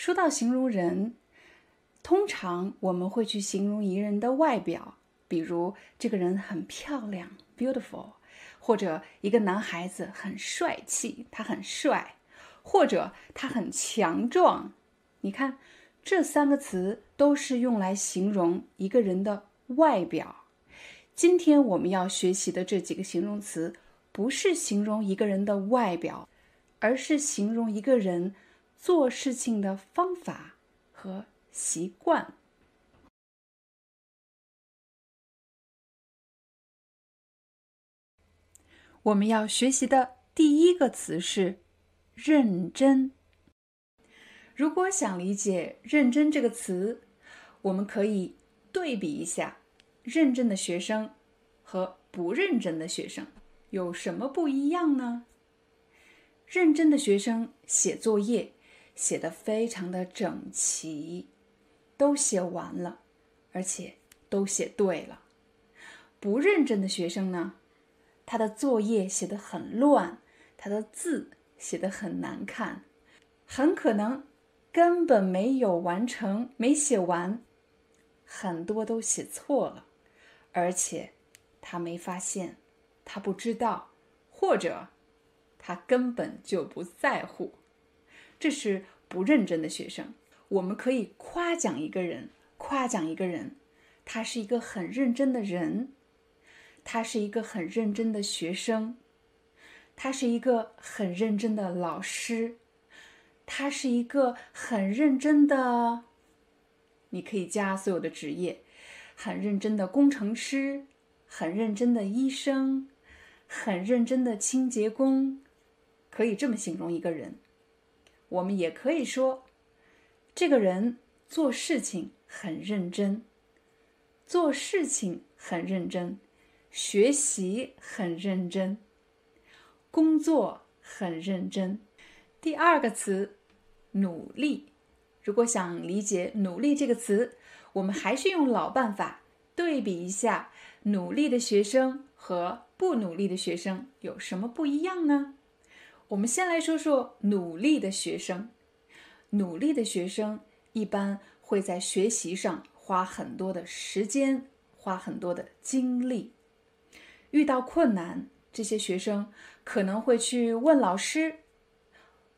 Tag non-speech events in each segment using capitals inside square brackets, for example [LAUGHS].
说到形容人，通常我们会去形容一个人的外表，比如这个人很漂亮 （beautiful），或者一个男孩子很帅气，他很帅，或者他很强壮。你看，这三个词都是用来形容一个人的外表。今天我们要学习的这几个形容词，不是形容一个人的外表，而是形容一个人。做事情的方法和习惯。我们要学习的第一个词是“认真”。如果想理解“认真”这个词，我们可以对比一下认真的学生和不认真的学生有什么不一样呢？认真的学生写作业。写的非常的整齐，都写完了，而且都写对了。不认真的学生呢，他的作业写的很乱，他的字写的很难看，很可能根本没有完成，没写完，很多都写错了，而且他没发现，他不知道，或者他根本就不在乎。这是不认真的学生。我们可以夸奖一个人，夸奖一个人，他是一个很认真的人，他是一个很认真的学生，他是一个很认真的老师，他是一个很认真的。你可以加所有的职业，很认真的工程师，很认真的医生，很认真的清洁工，可以这么形容一个人。我们也可以说，这个人做事情很认真，做事情很认真，学习很认真，工作很认真。第二个词，努力。如果想理解“努力”这个词，我们还是用老办法对比一下，努力的学生和不努力的学生有什么不一样呢？我们先来说说努力的学生。努力的学生一般会在学习上花很多的时间，花很多的精力。遇到困难，这些学生可能会去问老师、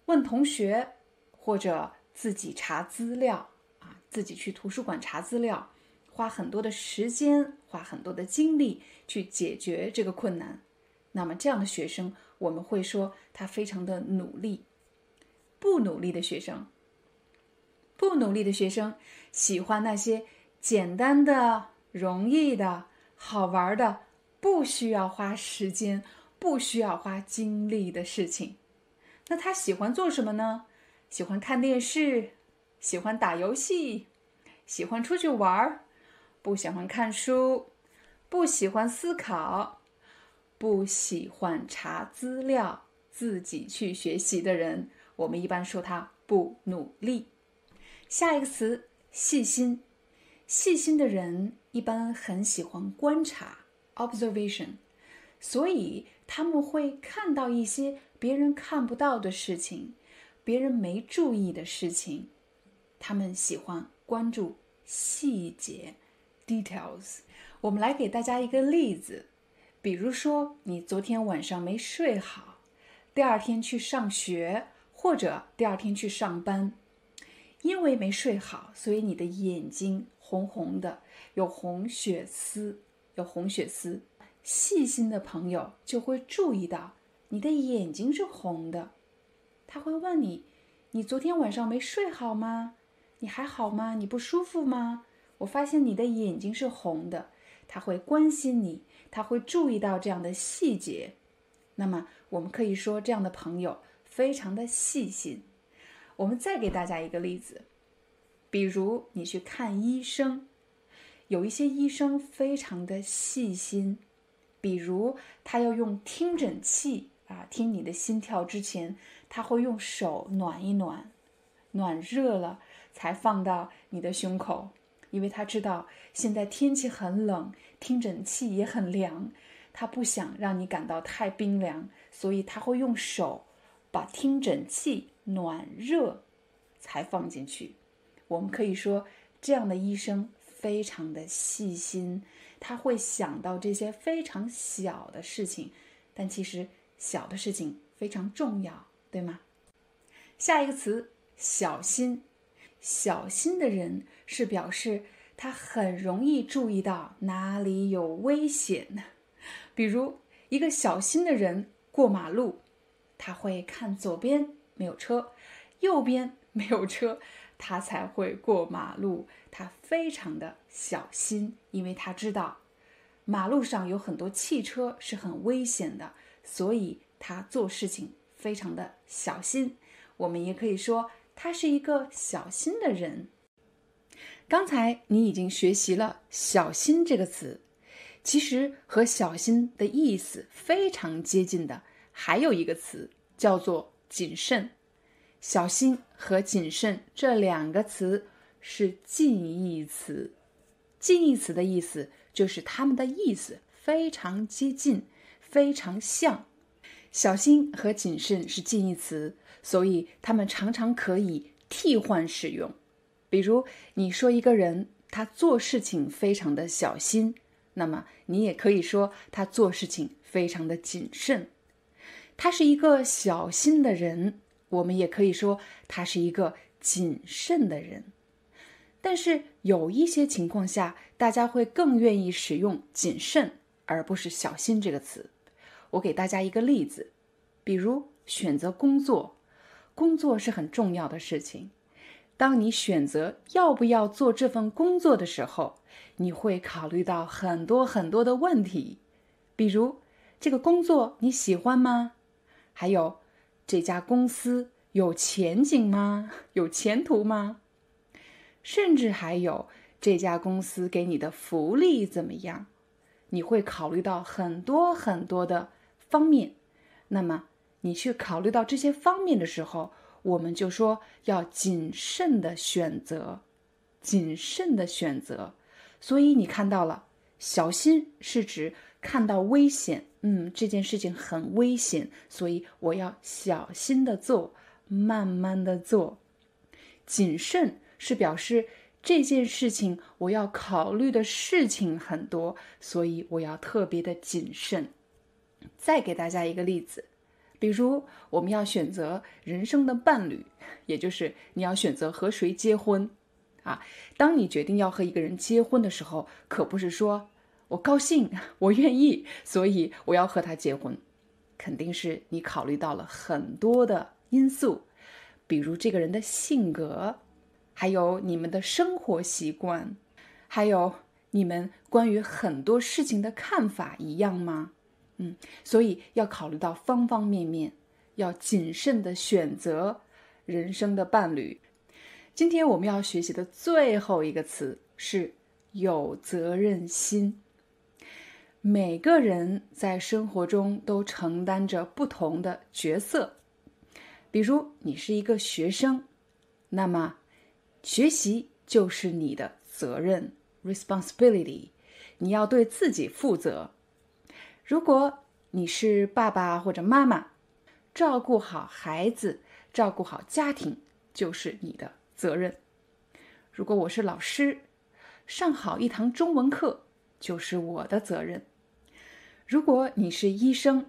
问同学，或者自己查资料啊，自己去图书馆查资料，花很多的时间，花很多的精力去解决这个困难。那么这样的学生，我们会说他非常的努力。不努力的学生，不努力的学生喜欢那些简单的、容易的、好玩的，不需要花时间、不需要花精力的事情。那他喜欢做什么呢？喜欢看电视，喜欢打游戏，喜欢出去玩儿，不喜欢看书，不喜欢思考。不喜欢查资料、自己去学习的人，我们一般说他不努力。下一个词，细心。细心的人一般很喜欢观察 （observation），所以他们会看到一些别人看不到的事情，别人没注意的事情。他们喜欢关注细节 （details）。我们来给大家一个例子。比如说，你昨天晚上没睡好，第二天去上学或者第二天去上班，因为没睡好，所以你的眼睛红红的，有红血丝，有红血丝。细心的朋友就会注意到你的眼睛是红的，他会问你：“你昨天晚上没睡好吗？你还好吗？你不舒服吗？我发现你的眼睛是红的。他会关心你，他会注意到这样的细节。那么，我们可以说这样的朋友非常的细心。我们再给大家一个例子，比如你去看医生，有一些医生非常的细心，比如他要用听诊器啊听你的心跳之前，他会用手暖一暖，暖热了才放到你的胸口，因为他知道现在天气很冷，听诊器也很凉。他不想让你感到太冰凉，所以他会用手把听诊器暖热，才放进去。我们可以说，这样的医生非常的细心，他会想到这些非常小的事情，但其实小的事情非常重要，对吗？下一个词，小心。小心的人是表示他很容易注意到哪里有危险。比如，一个小心的人过马路，他会看左边没有车，右边没有车，他才会过马路。他非常的小心，因为他知道马路上有很多汽车是很危险的，所以他做事情非常的小心。我们也可以说他是一个小心的人。刚才你已经学习了“小心”这个词。其实和小心的意思非常接近的，还有一个词叫做谨慎。小心和谨慎这两个词是近义词。近义词的意思就是它们的意思非常接近，非常像。小心和谨慎是近义词，所以它们常常可以替换使用。比如你说一个人他做事情非常的小心。那么你也可以说他做事情非常的谨慎，他是一个小心的人。我们也可以说他是一个谨慎的人。但是有一些情况下，大家会更愿意使用谨慎而不是小心这个词。我给大家一个例子，比如选择工作，工作是很重要的事情。当你选择要不要做这份工作的时候，你会考虑到很多很多的问题，比如这个工作你喜欢吗？还有这家公司有前景吗？[LAUGHS] 有前途吗？甚至还有这家公司给你的福利怎么样？你会考虑到很多很多的方面。那么你去考虑到这些方面的时候，我们就说要谨慎的选择，谨慎的选择。所以你看到了，小心是指看到危险，嗯，这件事情很危险，所以我要小心的做，慢慢的做。谨慎是表示这件事情我要考虑的事情很多，所以我要特别的谨慎。再给大家一个例子，比如我们要选择人生的伴侣，也就是你要选择和谁结婚。啊，当你决定要和一个人结婚的时候，可不是说我高兴、我愿意，所以我要和他结婚，肯定是你考虑到了很多的因素，比如这个人的性格，还有你们的生活习惯，还有你们关于很多事情的看法一样吗？嗯，所以要考虑到方方面面，要谨慎的选择人生的伴侣。今天我们要学习的最后一个词是有责任心。每个人在生活中都承担着不同的角色，比如你是一个学生，那么学习就是你的责任 （responsibility），你要对自己负责。如果你是爸爸或者妈妈，照顾好孩子，照顾好家庭就是你的。责任。如果我是老师，上好一堂中文课就是我的责任。如果你是医生，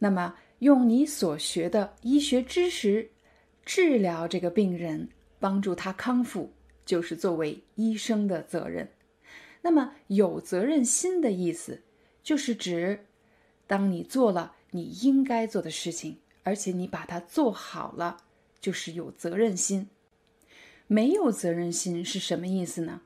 那么用你所学的医学知识治疗这个病人，帮助他康复，就是作为医生的责任。那么有责任心的意思，就是指当你做了你应该做的事情，而且你把它做好了，就是有责任心。没有责任心是什么意思呢？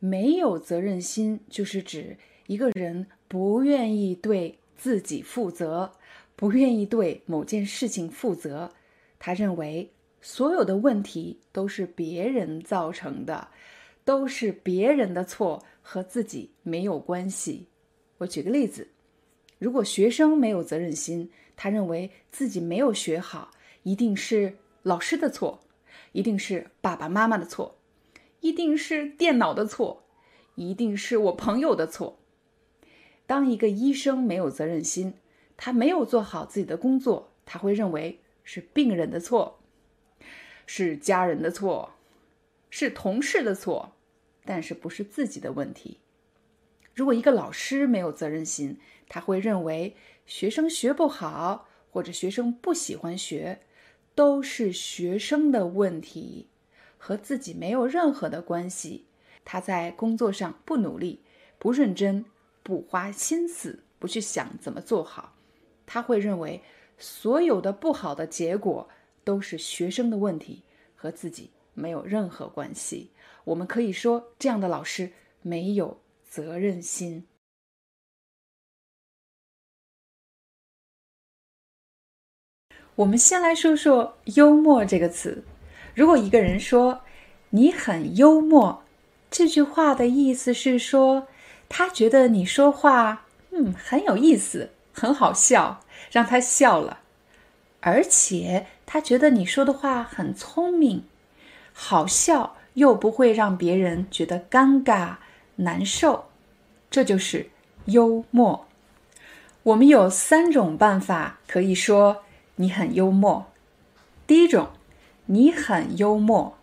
没有责任心就是指一个人不愿意对自己负责，不愿意对某件事情负责。他认为所有的问题都是别人造成的，都是别人的错，和自己没有关系。我举个例子：如果学生没有责任心，他认为自己没有学好，一定是老师的错。一定是爸爸妈妈的错，一定是电脑的错，一定是我朋友的错。当一个医生没有责任心，他没有做好自己的工作，他会认为是病人的错，是家人的错，是同事的错，但是不是自己的问题。如果一个老师没有责任心，他会认为学生学不好，或者学生不喜欢学。都是学生的问题，和自己没有任何的关系。他在工作上不努力、不认真、不花心思、不去想怎么做好，他会认为所有的不好的结果都是学生的问题，和自己没有任何关系。我们可以说，这样的老师没有责任心。我们先来说说“幽默”这个词。如果一个人说“你很幽默”，这句话的意思是说，他觉得你说话嗯很有意思，很好笑，让他笑了。而且他觉得你说的话很聪明，好笑又不会让别人觉得尴尬难受，这就是幽默。我们有三种办法可以说。你很幽默。第一种，你很幽默，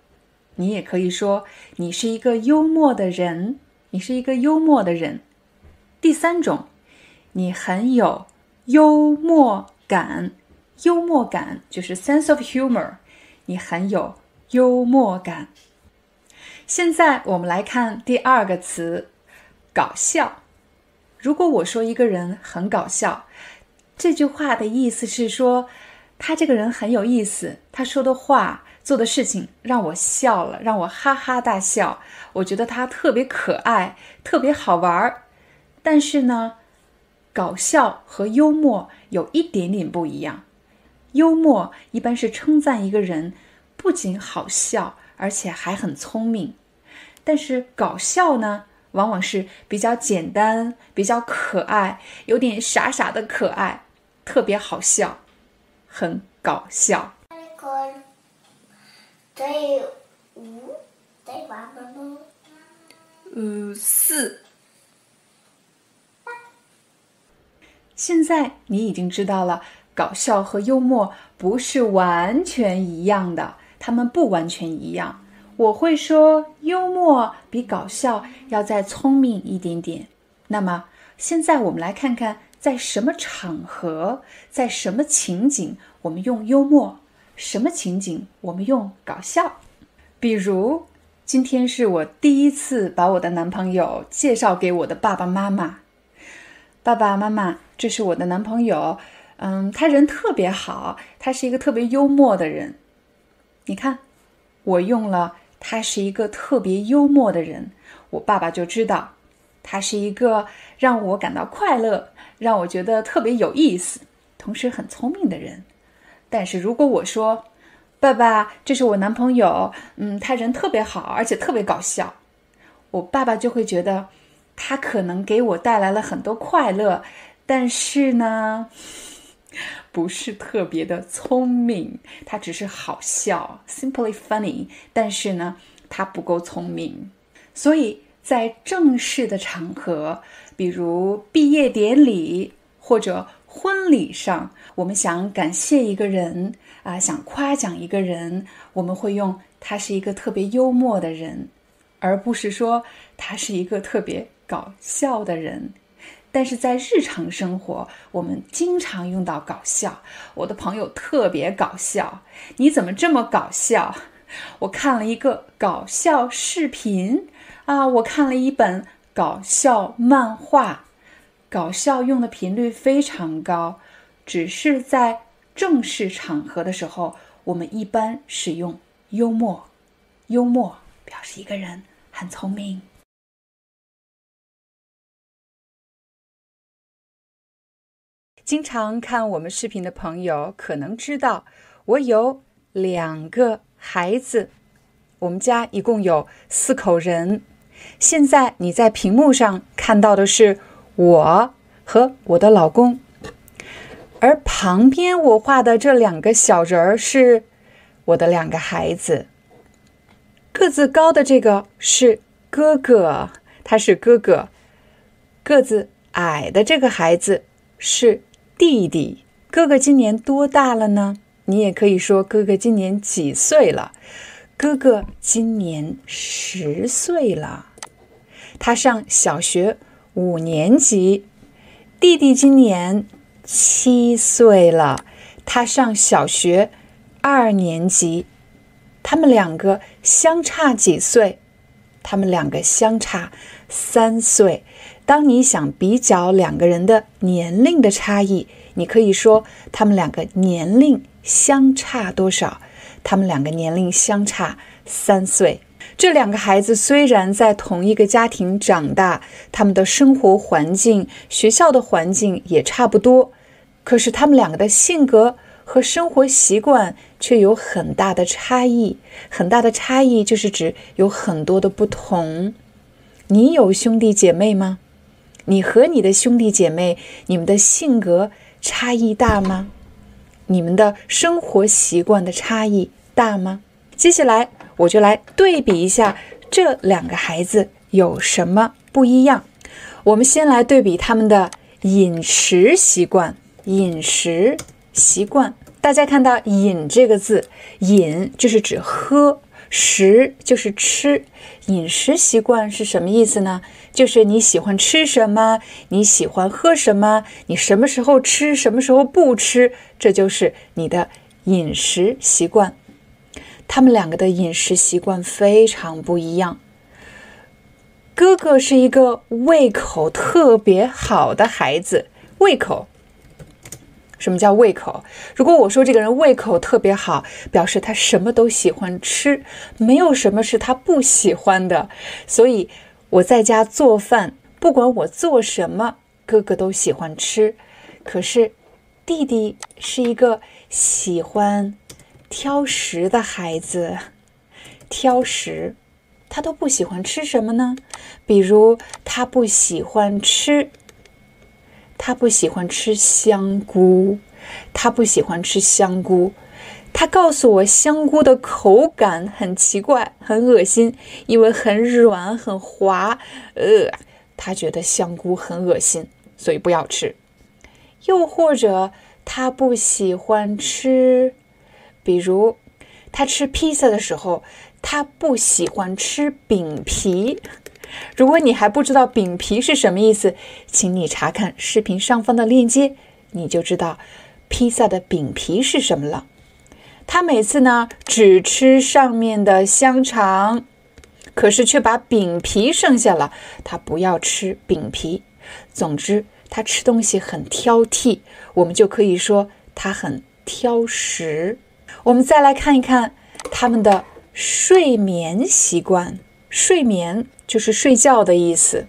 你也可以说你是一个幽默的人，你是一个幽默的人。第三种，你很有幽默感，幽默感就是 sense of humor，你很有幽默感。现在我们来看第二个词，搞笑。如果我说一个人很搞笑。这句话的意思是说，他这个人很有意思，他说的话、做的事情让我笑了，让我哈哈大笑。我觉得他特别可爱，特别好玩儿。但是呢，搞笑和幽默有一点点不一样。幽默一般是称赞一个人不仅好笑，而且还很聪明。但是搞笑呢，往往是比较简单、比较可爱，有点傻傻的可爱。特别好笑，很搞笑。第五，第八吗？呃，四。现在你已经知道了，搞笑和幽默不是完全一样的，他们不完全一样。我会说，幽默比搞笑要再聪明一点点。那么，现在我们来看看。在什么场合，在什么情景，我们用幽默；什么情景，我们用搞笑。比如，今天是我第一次把我的男朋友介绍给我的爸爸妈妈。爸爸妈妈，这是我的男朋友。嗯，他人特别好，他是一个特别幽默的人。你看，我用了他是一个特别幽默的人，我爸爸就知道。他是一个让我感到快乐、让我觉得特别有意思，同时很聪明的人。但是如果我说：“爸爸，这是我男朋友，嗯，他人特别好，而且特别搞笑。”我爸爸就会觉得他可能给我带来了很多快乐，但是呢，不是特别的聪明。他只是好笑，simply funny，但是呢，他不够聪明，所以。在正式的场合，比如毕业典礼或者婚礼上，我们想感谢一个人啊，想夸奖一个人，我们会用他是一个特别幽默的人，而不是说他是一个特别搞笑的人。但是在日常生活，我们经常用到搞笑。我的朋友特别搞笑，你怎么这么搞笑？我看了一个搞笑视频。啊，我看了一本搞笑漫画，搞笑用的频率非常高，只是在正式场合的时候，我们一般使用幽默，幽默表示一个人很聪明。经常看我们视频的朋友可能知道，我有两个孩子，我们家一共有四口人。现在你在屏幕上看到的是我和我的老公，而旁边我画的这两个小人儿是我的两个孩子。个子高的这个是哥哥，他是哥哥；个子矮的这个孩子是。弟弟，哥哥今年多大了呢？你也可以说哥哥今年几岁了？哥哥今年十岁了，他上小学五年级。弟弟今年七岁了，他上小学二年级。他们两个相差几岁？他们两个相差三岁。当你想比较两个人的年龄的差异，你可以说他们两个年龄相差多少？他们两个年龄相差三岁。这两个孩子虽然在同一个家庭长大，他们的生活环境、学校的环境也差不多，可是他们两个的性格和生活习惯却有很大的差异。很大的差异就是指有很多的不同。你有兄弟姐妹吗？你和你的兄弟姐妹，你们的性格差异大吗？你们的生活习惯的差异大吗？接下来我就来对比一下这两个孩子有什么不一样。我们先来对比他们的饮食习惯。饮食习惯，大家看到“饮”这个字，“饮”就是指喝。食就是吃，饮食习惯是什么意思呢？就是你喜欢吃什么，你喜欢喝什么，你什么时候吃，什么时候不吃，这就是你的饮食习惯。他们两个的饮食习惯非常不一样。哥哥是一个胃口特别好的孩子，胃口。什么叫胃口？如果我说这个人胃口特别好，表示他什么都喜欢吃，没有什么是他不喜欢的。所以我在家做饭，不管我做什么，哥哥都喜欢吃。可是弟弟是一个喜欢挑食的孩子，挑食，他都不喜欢吃什么呢？比如他不喜欢吃。他不喜欢吃香菇，他不喜欢吃香菇。他告诉我，香菇的口感很奇怪，很恶心，因为很软很滑。呃，他觉得香菇很恶心，所以不要吃。又或者，他不喜欢吃，比如他吃披萨的时候，他不喜欢吃饼皮。如果你还不知道饼皮是什么意思，请你查看视频上方的链接，你就知道披萨的饼皮是什么了。他每次呢只吃上面的香肠，可是却把饼皮剩下了，他不要吃饼皮。总之，他吃东西很挑剔，我们就可以说他很挑食。我们再来看一看他们的睡眠习惯，睡眠。就是睡觉的意思。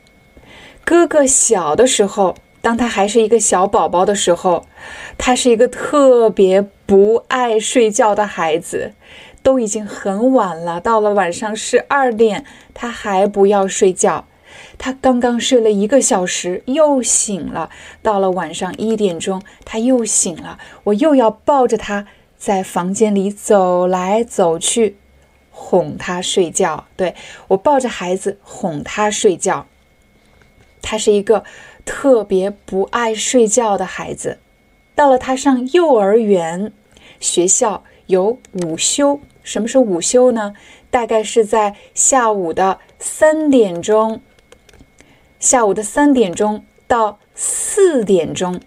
哥哥小的时候，当他还是一个小宝宝的时候，他是一个特别不爱睡觉的孩子。都已经很晚了，到了晚上十二点，他还不要睡觉。他刚刚睡了一个小时，又醒了。到了晚上一点钟，他又醒了。我又要抱着他在房间里走来走去。哄他睡觉，对我抱着孩子哄他睡觉。他是一个特别不爱睡觉的孩子。到了他上幼儿园，学校有午休。什么是午休呢？大概是在下午的三点钟，下午的三点钟到四点钟，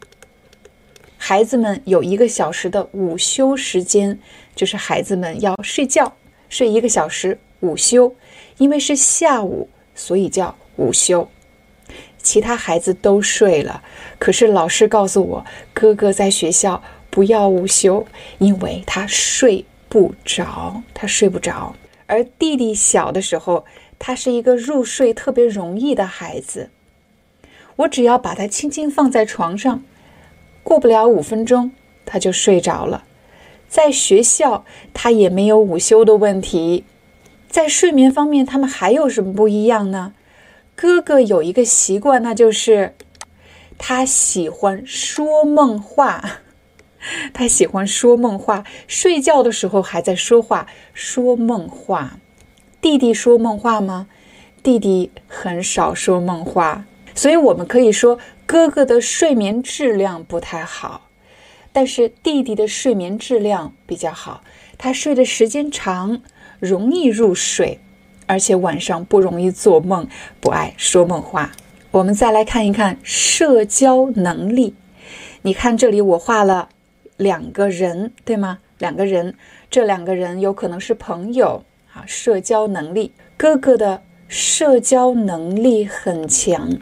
孩子们有一个小时的午休时间，就是孩子们要睡觉。睡一个小时，午休，因为是下午，所以叫午休。其他孩子都睡了，可是老师告诉我，哥哥在学校不要午休，因为他睡不着，他睡不着。而弟弟小的时候，他是一个入睡特别容易的孩子。我只要把他轻轻放在床上，过不了五分钟，他就睡着了。在学校，他也没有午休的问题。在睡眠方面，他们还有什么不一样呢？哥哥有一个习惯，那就是他喜欢说梦话。[LAUGHS] 他喜欢说梦话，睡觉的时候还在说话，说梦话。弟弟说梦话吗？弟弟很少说梦话，所以我们可以说哥哥的睡眠质量不太好，但是弟弟的睡眠质量比较好。他睡的时间长，容易入睡，而且晚上不容易做梦，不爱说梦话。我们再来看一看社交能力。你看这里，我画了。两个人对吗？两个人，这两个人有可能是朋友啊。社交能力，哥哥的社交能力很强，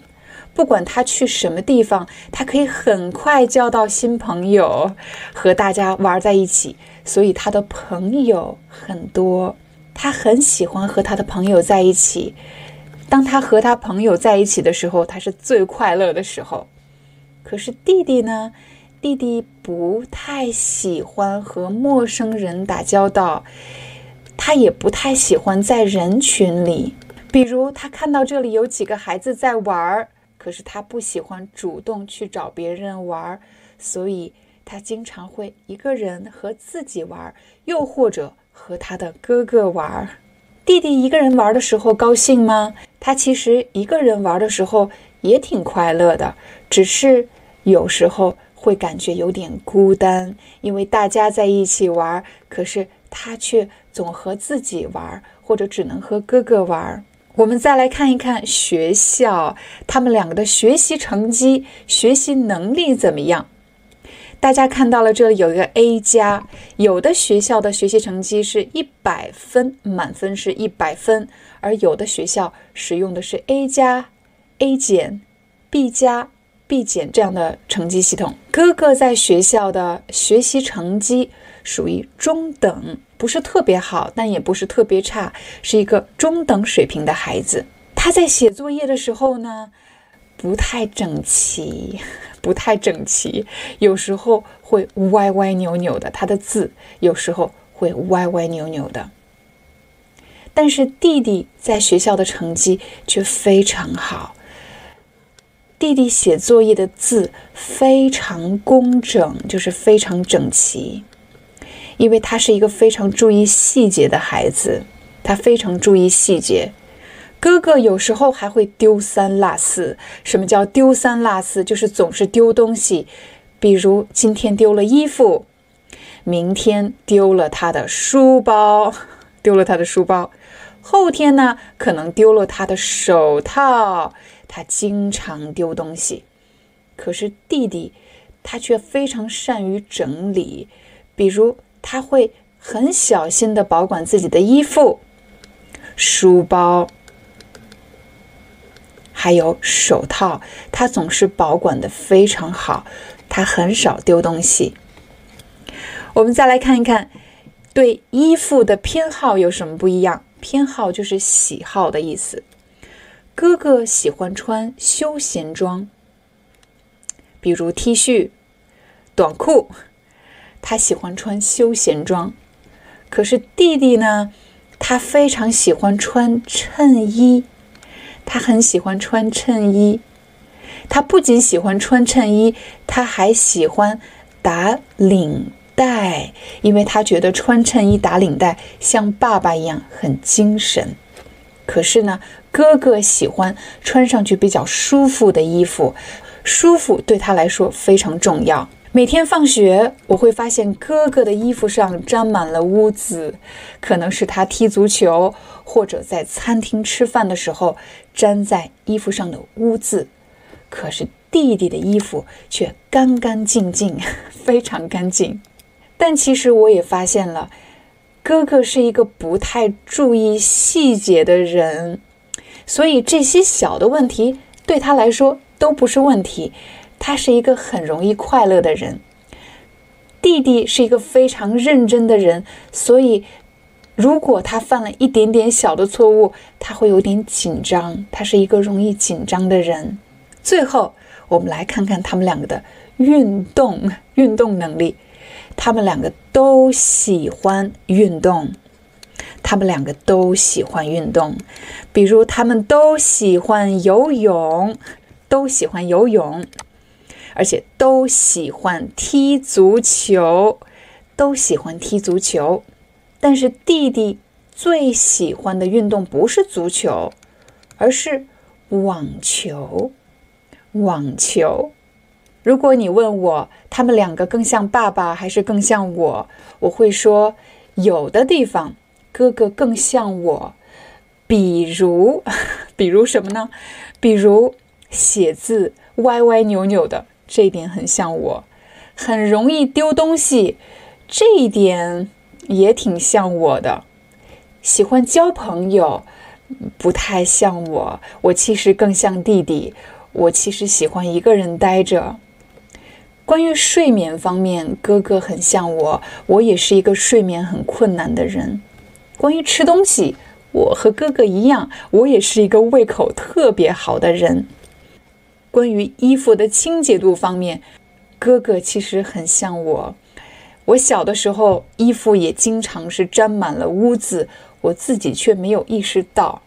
不管他去什么地方，他可以很快交到新朋友，和大家玩在一起，所以他的朋友很多。他很喜欢和他的朋友在一起。当他和他朋友在一起的时候，他是最快乐的时候。可是弟弟呢？弟弟不太喜欢和陌生人打交道，他也不太喜欢在人群里。比如，他看到这里有几个孩子在玩儿，可是他不喜欢主动去找别人玩，所以他经常会一个人和自己玩，又或者和他的哥哥玩。弟弟一个人玩的时候高兴吗？他其实一个人玩的时候也挺快乐的，只是有时候。会感觉有点孤单，因为大家在一起玩，可是他却总和自己玩，或者只能和哥哥玩。我们再来看一看学校，他们两个的学习成绩、学习能力怎么样？大家看到了，这里有一个 A 加，有的学校的学习成绩是一百分，满分是一百分，而有的学校使用的是 A 加、A 减、B 加。B 减这样的成绩系统，哥哥在学校的学习成绩属于中等，不是特别好，但也不是特别差，是一个中等水平的孩子。他在写作业的时候呢，不太整齐，[LAUGHS] 不太整齐，有时候会歪歪扭扭的。他的字有时候会歪歪扭扭的。但是弟弟在学校的成绩却非常好。弟弟写作业的字非常工整，就是非常整齐，因为他是一个非常注意细节的孩子，他非常注意细节。哥哥有时候还会丢三落四。什么叫丢三落四？就是总是丢东西，比如今天丢了衣服，明天丢了他的书包，[LAUGHS] 丢了他的书包，后天呢可能丢了他的手套。他经常丢东西，可是弟弟他却非常善于整理。比如，他会很小心的保管自己的衣服、书包，还有手套，他总是保管的非常好。他很少丢东西。我们再来看一看，对衣服的偏好有什么不一样？偏好就是喜好的意思。哥哥喜欢穿休闲装，比如 T 恤、短裤，他喜欢穿休闲装。可是弟弟呢，他非常喜欢穿衬衣，他很喜欢穿衬衣。他不仅喜欢穿衬衣，他还喜欢打领带，因为他觉得穿衬衣打领带像爸爸一样很精神。可是呢，哥哥喜欢穿上去比较舒服的衣服，舒服对他来说非常重要。每天放学，我会发现哥哥的衣服上沾满了污渍，可能是他踢足球或者在餐厅吃饭的时候粘在衣服上的污渍。可是弟弟的衣服却干干净净，[LAUGHS] 非常干净。但其实我也发现了。哥哥是一个不太注意细节的人，所以这些小的问题对他来说都不是问题。他是一个很容易快乐的人。弟弟是一个非常认真的人，所以如果他犯了一点点小的错误，他会有点紧张。他是一个容易紧张的人。最后，我们来看看他们两个的运动 [LAUGHS] 运动能力。他们两个都喜欢运动。他们两个都喜欢运动，比如他们都喜欢游泳，都喜欢游泳，而且都喜欢踢足球，都喜欢踢足球。但是弟弟最喜欢的运动不是足球，而是网球。网球。如果你问我他们两个更像爸爸还是更像我，我会说有的地方。哥哥更像我，比如，[LAUGHS] 比如什么呢？比如写字歪歪扭扭的，这一点很像我；很容易丢东西，这一点也挺像我的。喜欢交朋友，不太像我。我其实更像弟弟。我其实喜欢一个人待着。关于睡眠方面，哥哥很像我，我也是一个睡眠很困难的人。关于吃东西，我和哥哥一样，我也是一个胃口特别好的人。关于衣服的清洁度方面，哥哥其实很像我。我小的时候，衣服也经常是沾满了污渍，我自己却没有意识到。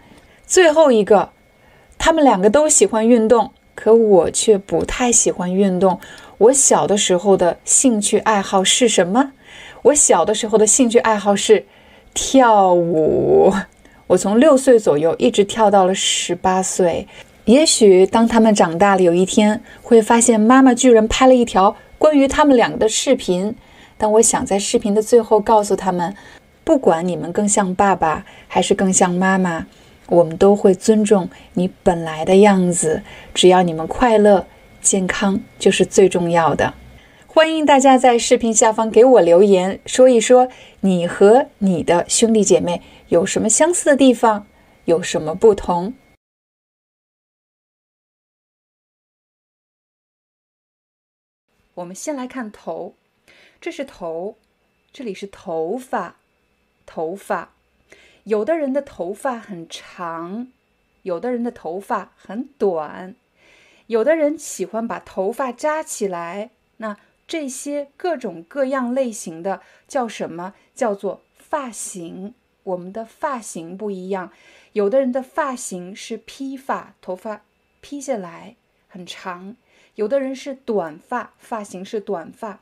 最后一个，他们两个都喜欢运动，可我却不太喜欢运动。我小的时候的兴趣爱好是什么？我小的时候的兴趣爱好是。跳舞，我从六岁左右一直跳到了十八岁。也许当他们长大了，有一天会发现妈妈居然拍了一条关于他们两个的视频。但我想在视频的最后告诉他们，不管你们更像爸爸还是更像妈妈，我们都会尊重你本来的样子。只要你们快乐、健康，就是最重要的。欢迎大家在视频下方给我留言，说一说你和你的兄弟姐妹有什么相似的地方，有什么不同。我们先来看头，这是头，这里是头发，头发。有的人的头发很长，有的人的头发很短，有的人喜欢把头发扎起来，那。这些各种各样类型的叫什么？叫做发型。我们的发型不一样，有的人的发型是披发，头发披下来很长；有的人是短发，发型是短发；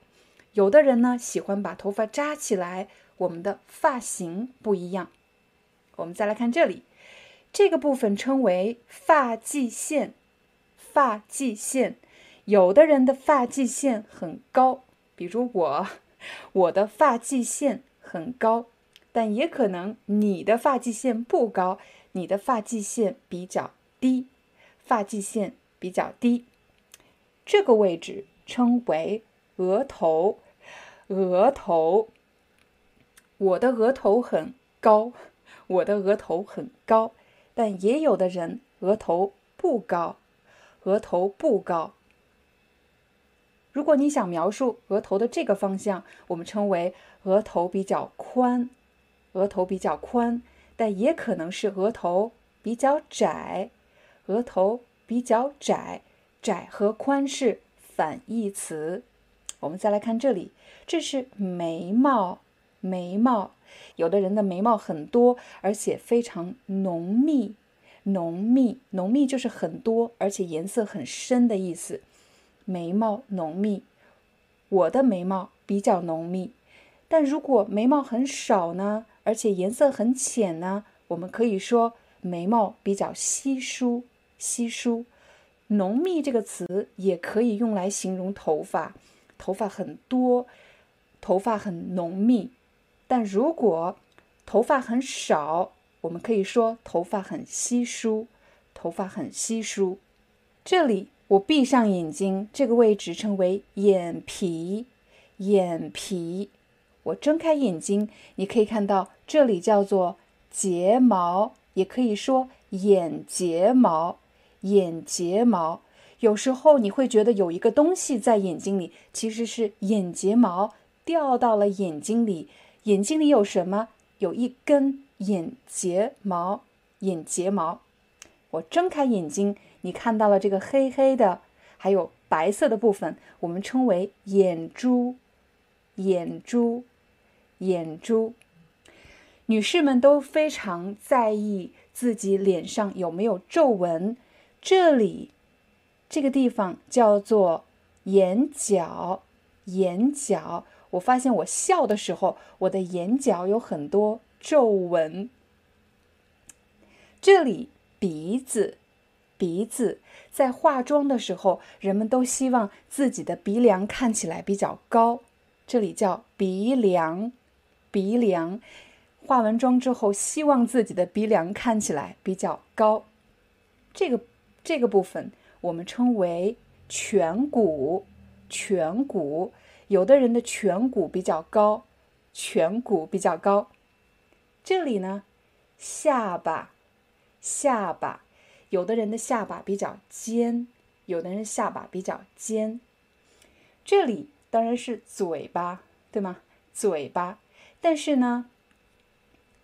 有的人呢喜欢把头发扎起来。我们的发型不一样。我们再来看这里，这个部分称为发际线，发际线。有的人的发际线很高，比如我，我的发际线很高，但也可能你的发际线不高，你的发际线比较低，发际线比较低，这个位置称为额头，额头。我的额头很高，我的额头很高，但也有的人额头不高，额头不高。如果你想描述额头的这个方向，我们称为额头比较宽，额头比较宽，但也可能是额头比较窄，额头比较窄，窄和宽是反义词。我们再来看这里，这是眉毛，眉毛，有的人的眉毛很多，而且非常浓密，浓密，浓密就是很多，而且颜色很深的意思。眉毛浓密，我的眉毛比较浓密，但如果眉毛很少呢，而且颜色很浅呢，我们可以说眉毛比较稀疏。稀疏，浓密这个词也可以用来形容头发，头发很多，头发很浓密。但如果头发很少，我们可以说头发很稀疏，头发很稀疏。这里。我闭上眼睛，这个位置称为眼皮。眼皮，我睁开眼睛，你可以看到这里叫做睫毛，也可以说眼睫毛。眼睫毛，有时候你会觉得有一个东西在眼睛里，其实是眼睫毛掉到了眼睛里。眼睛里有什么？有一根眼睫毛。眼睫毛。我睁开眼睛，你看到了这个黑黑的，还有白色的部分，我们称为眼珠。眼珠，眼珠。女士们都非常在意自己脸上有没有皱纹。这里，这个地方叫做眼角。眼角，我发现我笑的时候，我的眼角有很多皱纹。这里鼻子，鼻子，在化妆的时候，人们都希望自己的鼻梁看起来比较高，这里叫鼻梁，鼻梁。化完妆之后，希望自己的鼻梁看起来比较高，这个这个部分我们称为颧骨。颧骨，有的人的颧骨比较高，颧骨比较高。这里呢，下巴，下巴，有的人的下巴比较尖，有的人下巴比较尖。这里当然是嘴巴，对吗？嘴巴，但是呢。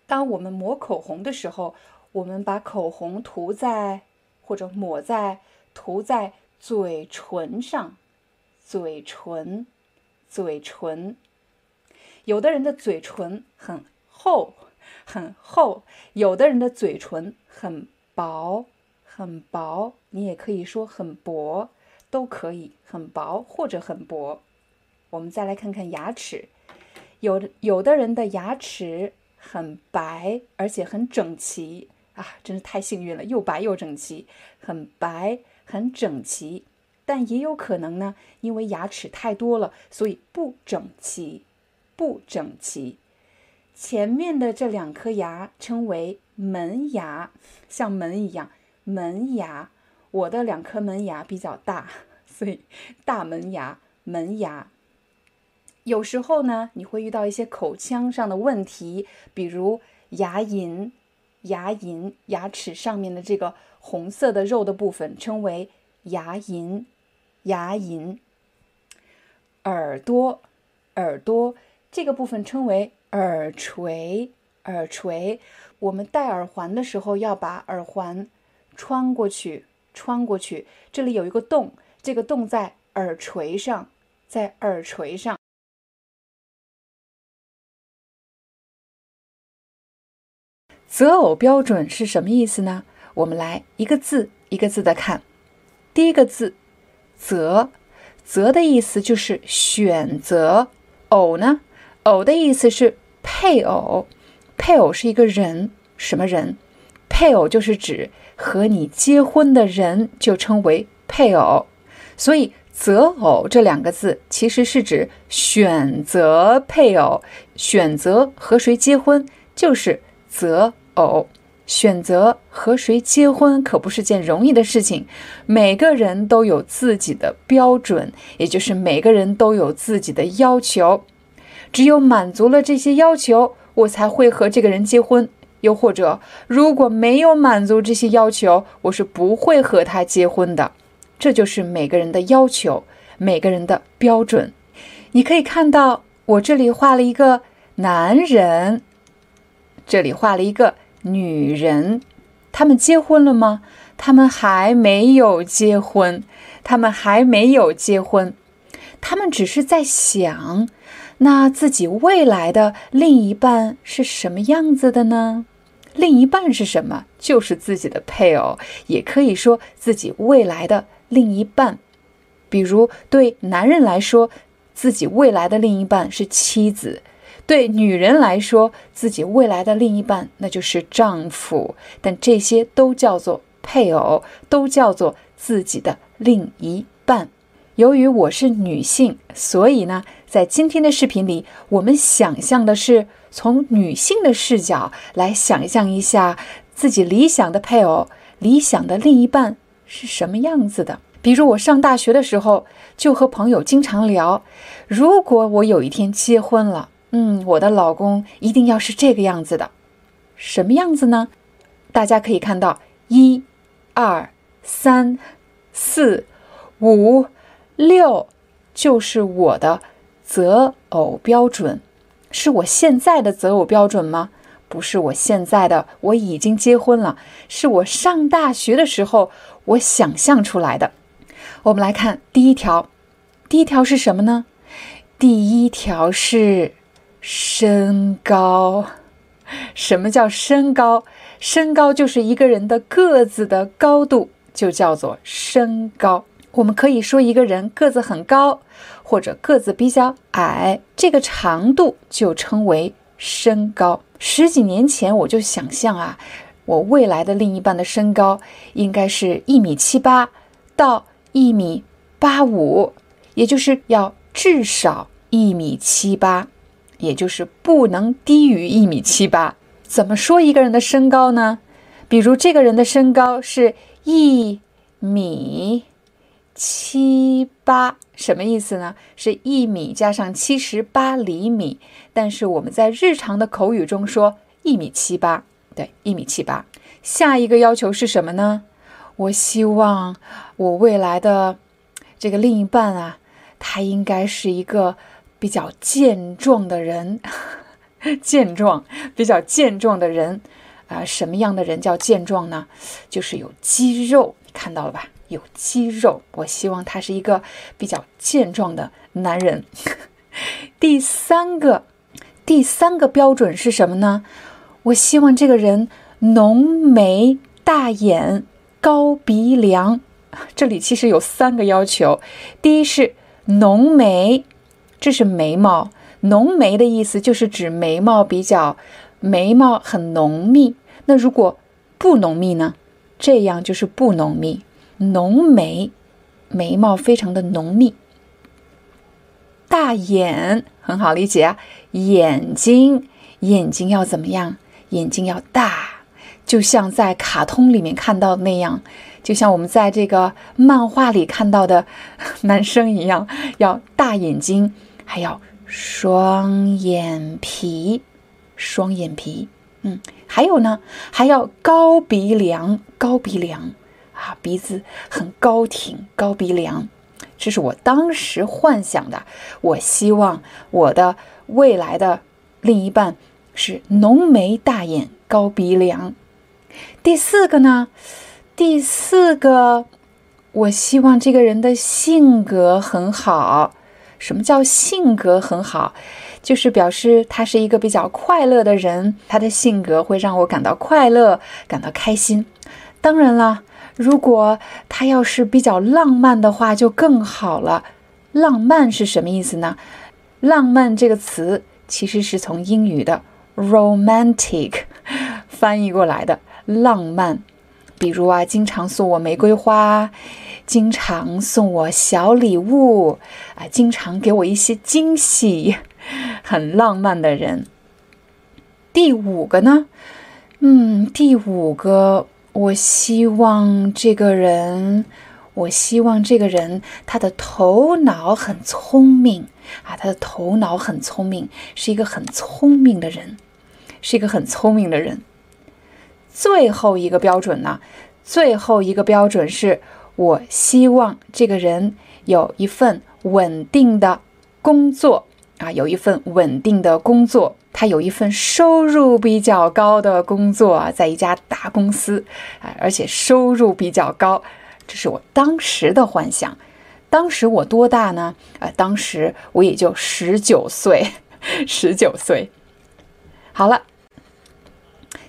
当我们抹口红的时候，我们把口红涂在或者抹在涂在嘴唇上，嘴唇，嘴唇。有的人的嘴唇很厚，很厚；有的人的嘴唇很薄，很薄。你也可以说很薄，都可以，很薄或者很薄。我们再来看看牙齿，有有的人的牙齿。很白，而且很整齐啊！真是太幸运了，又白又整齐，很白很整齐。但也有可能呢，因为牙齿太多了，所以不整齐，不整齐。前面的这两颗牙称为门牙，像门一样，门牙。我的两颗门牙比较大，[LAUGHS] 所以大门牙，门牙。有时候呢，你会遇到一些口腔上的问题，比如牙龈、牙龈、牙齿上面的这个红色的肉的部分称为牙龈、牙龈。耳朵、耳朵这个部分称为耳垂、耳垂。我们戴耳环的时候要把耳环穿过去，穿过去，这里有一个洞，这个洞在耳垂上，在耳垂上。择偶标准是什么意思呢？我们来一个字一个字的看。第一个字“择”，“择”的意思就是选择；“偶”呢，“偶”的意思是配偶。配偶是一个人，什么人？配偶就是指和你结婚的人，就称为配偶。所以“择偶”这两个字其实是指选择配偶，选择和谁结婚就是择。偶选择和谁结婚可不是件容易的事情，每个人都有自己的标准，也就是每个人都有自己的要求。只有满足了这些要求，我才会和这个人结婚；又或者如果没有满足这些要求，我是不会和他结婚的。这就是每个人的要求，每个人的标准。你可以看到，我这里画了一个男人，这里画了一个。女人，他们结婚了吗？他们还没有结婚，他们还没有结婚，他们只是在想，那自己未来的另一半是什么样子的呢？另一半是什么？就是自己的配偶，也可以说自己未来的另一半。比如，对男人来说，自己未来的另一半是妻子。对女人来说，自己未来的另一半那就是丈夫，但这些都叫做配偶，都叫做自己的另一半。由于我是女性，所以呢，在今天的视频里，我们想象的是从女性的视角来想象一下自己理想的配偶、理想的另一半是什么样子的。比如我上大学的时候，就和朋友经常聊，如果我有一天结婚了。嗯，我的老公一定要是这个样子的，什么样子呢？大家可以看到，一、二、三、四、五、六，就是我的择偶标准，是我现在的择偶标准吗？不是我现在的，我已经结婚了，是我上大学的时候我想象出来的。我们来看第一条，第一条是什么呢？第一条是身高。什么叫身高？身高就是一个人的个子的高度，就叫做身高。我们可以说一个人个子很高，或者个子比较矮，这个长度就称为身高。十几年前我就想象啊，我未来的另一半的身高应该是一米七八到一米八五，也就是要至少一米七八，也就是不能低于一米七八。怎么说一个人的身高呢？比如这个人的身高是一米。七八什么意思呢？是一米加上七十八厘米，但是我们在日常的口语中说一米七八，对，一米七八。下一个要求是什么呢？我希望我未来的这个另一半啊，他应该是一个比较健壮的人，[LAUGHS] 健壮，比较健壮的人啊。什么样的人叫健壮呢？就是有肌肉，看到了吧？有肌肉，我希望他是一个比较健壮的男人。[LAUGHS] 第三个，第三个标准是什么呢？我希望这个人浓眉大眼、高鼻梁。这里其实有三个要求：第一是浓眉，这是眉毛，浓眉的意思就是指眉毛比较眉毛很浓密。那如果不浓密呢？这样就是不浓密。浓眉，眉毛非常的浓密。大眼很好理解啊，眼睛眼睛要怎么样？眼睛要大，就像在卡通里面看到的那样，就像我们在这个漫画里看到的 [LAUGHS] 男生一样，要大眼睛，还要双眼皮，双眼皮。嗯，还有呢，还要高鼻梁，高鼻梁。啊，鼻子很高挺，高鼻梁，这是我当时幻想的。我希望我的未来的另一半是浓眉大眼、高鼻梁。第四个呢？第四个，我希望这个人的性格很好。什么叫性格很好？就是表示他是一个比较快乐的人，他的性格会让我感到快乐，感到开心。当然了。如果他要是比较浪漫的话，就更好了。浪漫是什么意思呢？浪漫这个词其实是从英语的 romantic 翻译过来的。浪漫，比如啊，经常送我玫瑰花，经常送我小礼物，啊，经常给我一些惊喜，[LAUGHS] 很浪漫的人。第五个呢？嗯，第五个。我希望这个人，我希望这个人，他的头脑很聪明啊，他的头脑很聪明，是一个很聪明的人，是一个很聪明的人。最后一个标准呢？最后一个标准是我希望这个人有一份稳定的工作啊，有一份稳定的工作。他有一份收入比较高的工作，在一家大公司，啊，而且收入比较高，这是我当时的幻想。当时我多大呢？啊，当时我也就十九岁，[LAUGHS] 十九岁。好了，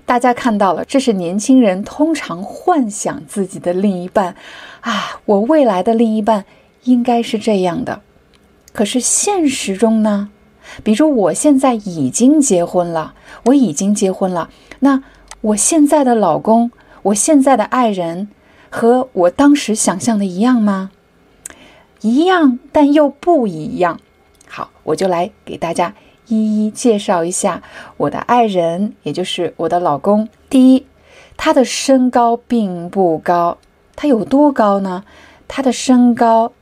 大家看到了，这是年轻人通常幻想自己的另一半啊，我未来的另一半应该是这样的。可是现实中呢？比如我现在已经结婚了，我已经结婚了。那我现在的老公，我现在的爱人，和我当时想象的一样吗？一样，但又不一样。好，我就来给大家一一介绍一下我的爱人，也就是我的老公。第一，他的身高并不高，他有多高呢？他的身高。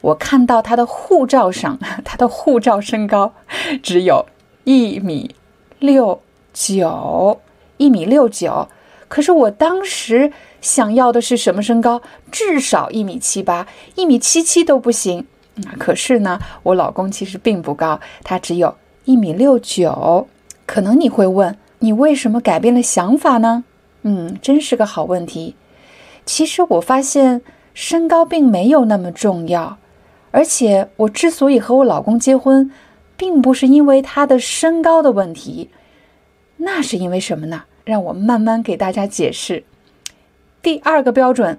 我看到他的护照上，[LAUGHS] 他的护照身高只有一米六九，一米六九。可是我当时想要的是什么身高？至少一米七八，一米七七都不行。可是呢，我老公其实并不高，他只有一米六九。可能你会问，你为什么改变了想法呢？嗯，真是个好问题。其实我发现身高并没有那么重要，而且我之所以和我老公结婚，并不是因为他的身高的问题，那是因为什么呢？让我慢慢给大家解释。第二个标准，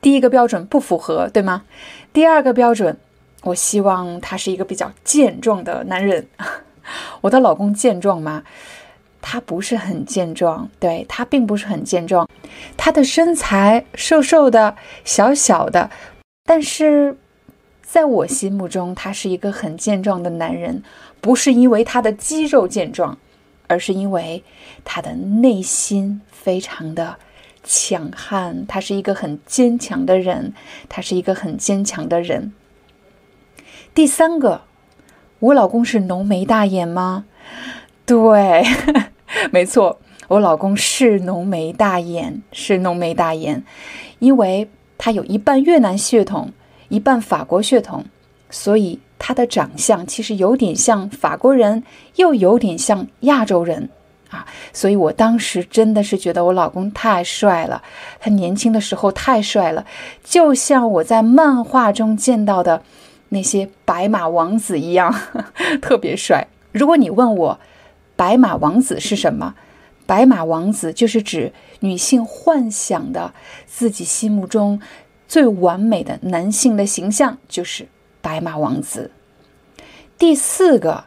第一个标准不符合，对吗？第二个标准，我希望他是一个比较健壮的男人。[LAUGHS] 我的老公健壮吗？他不是很健壮，对他并不是很健壮，他的身材瘦瘦的、小小的，但是在我心目中，他是一个很健壮的男人，不是因为他的肌肉健壮，而是因为他的内心非常的强悍，他是一个很坚强的人，他是一个很坚强的人。第三个。我老公是浓眉大眼吗？对，没错，我老公是浓眉大眼，是浓眉大眼，因为他有一半越南血统，一半法国血统，所以他的长相其实有点像法国人，又有点像亚洲人啊。所以我当时真的是觉得我老公太帅了，他年轻的时候太帅了，就像我在漫画中见到的。那些白马王子一样 [LAUGHS] 特别帅。如果你问我，白马王子是什么？白马王子就是指女性幻想的自己心目中最完美的男性的形象，就是白马王子。第四个，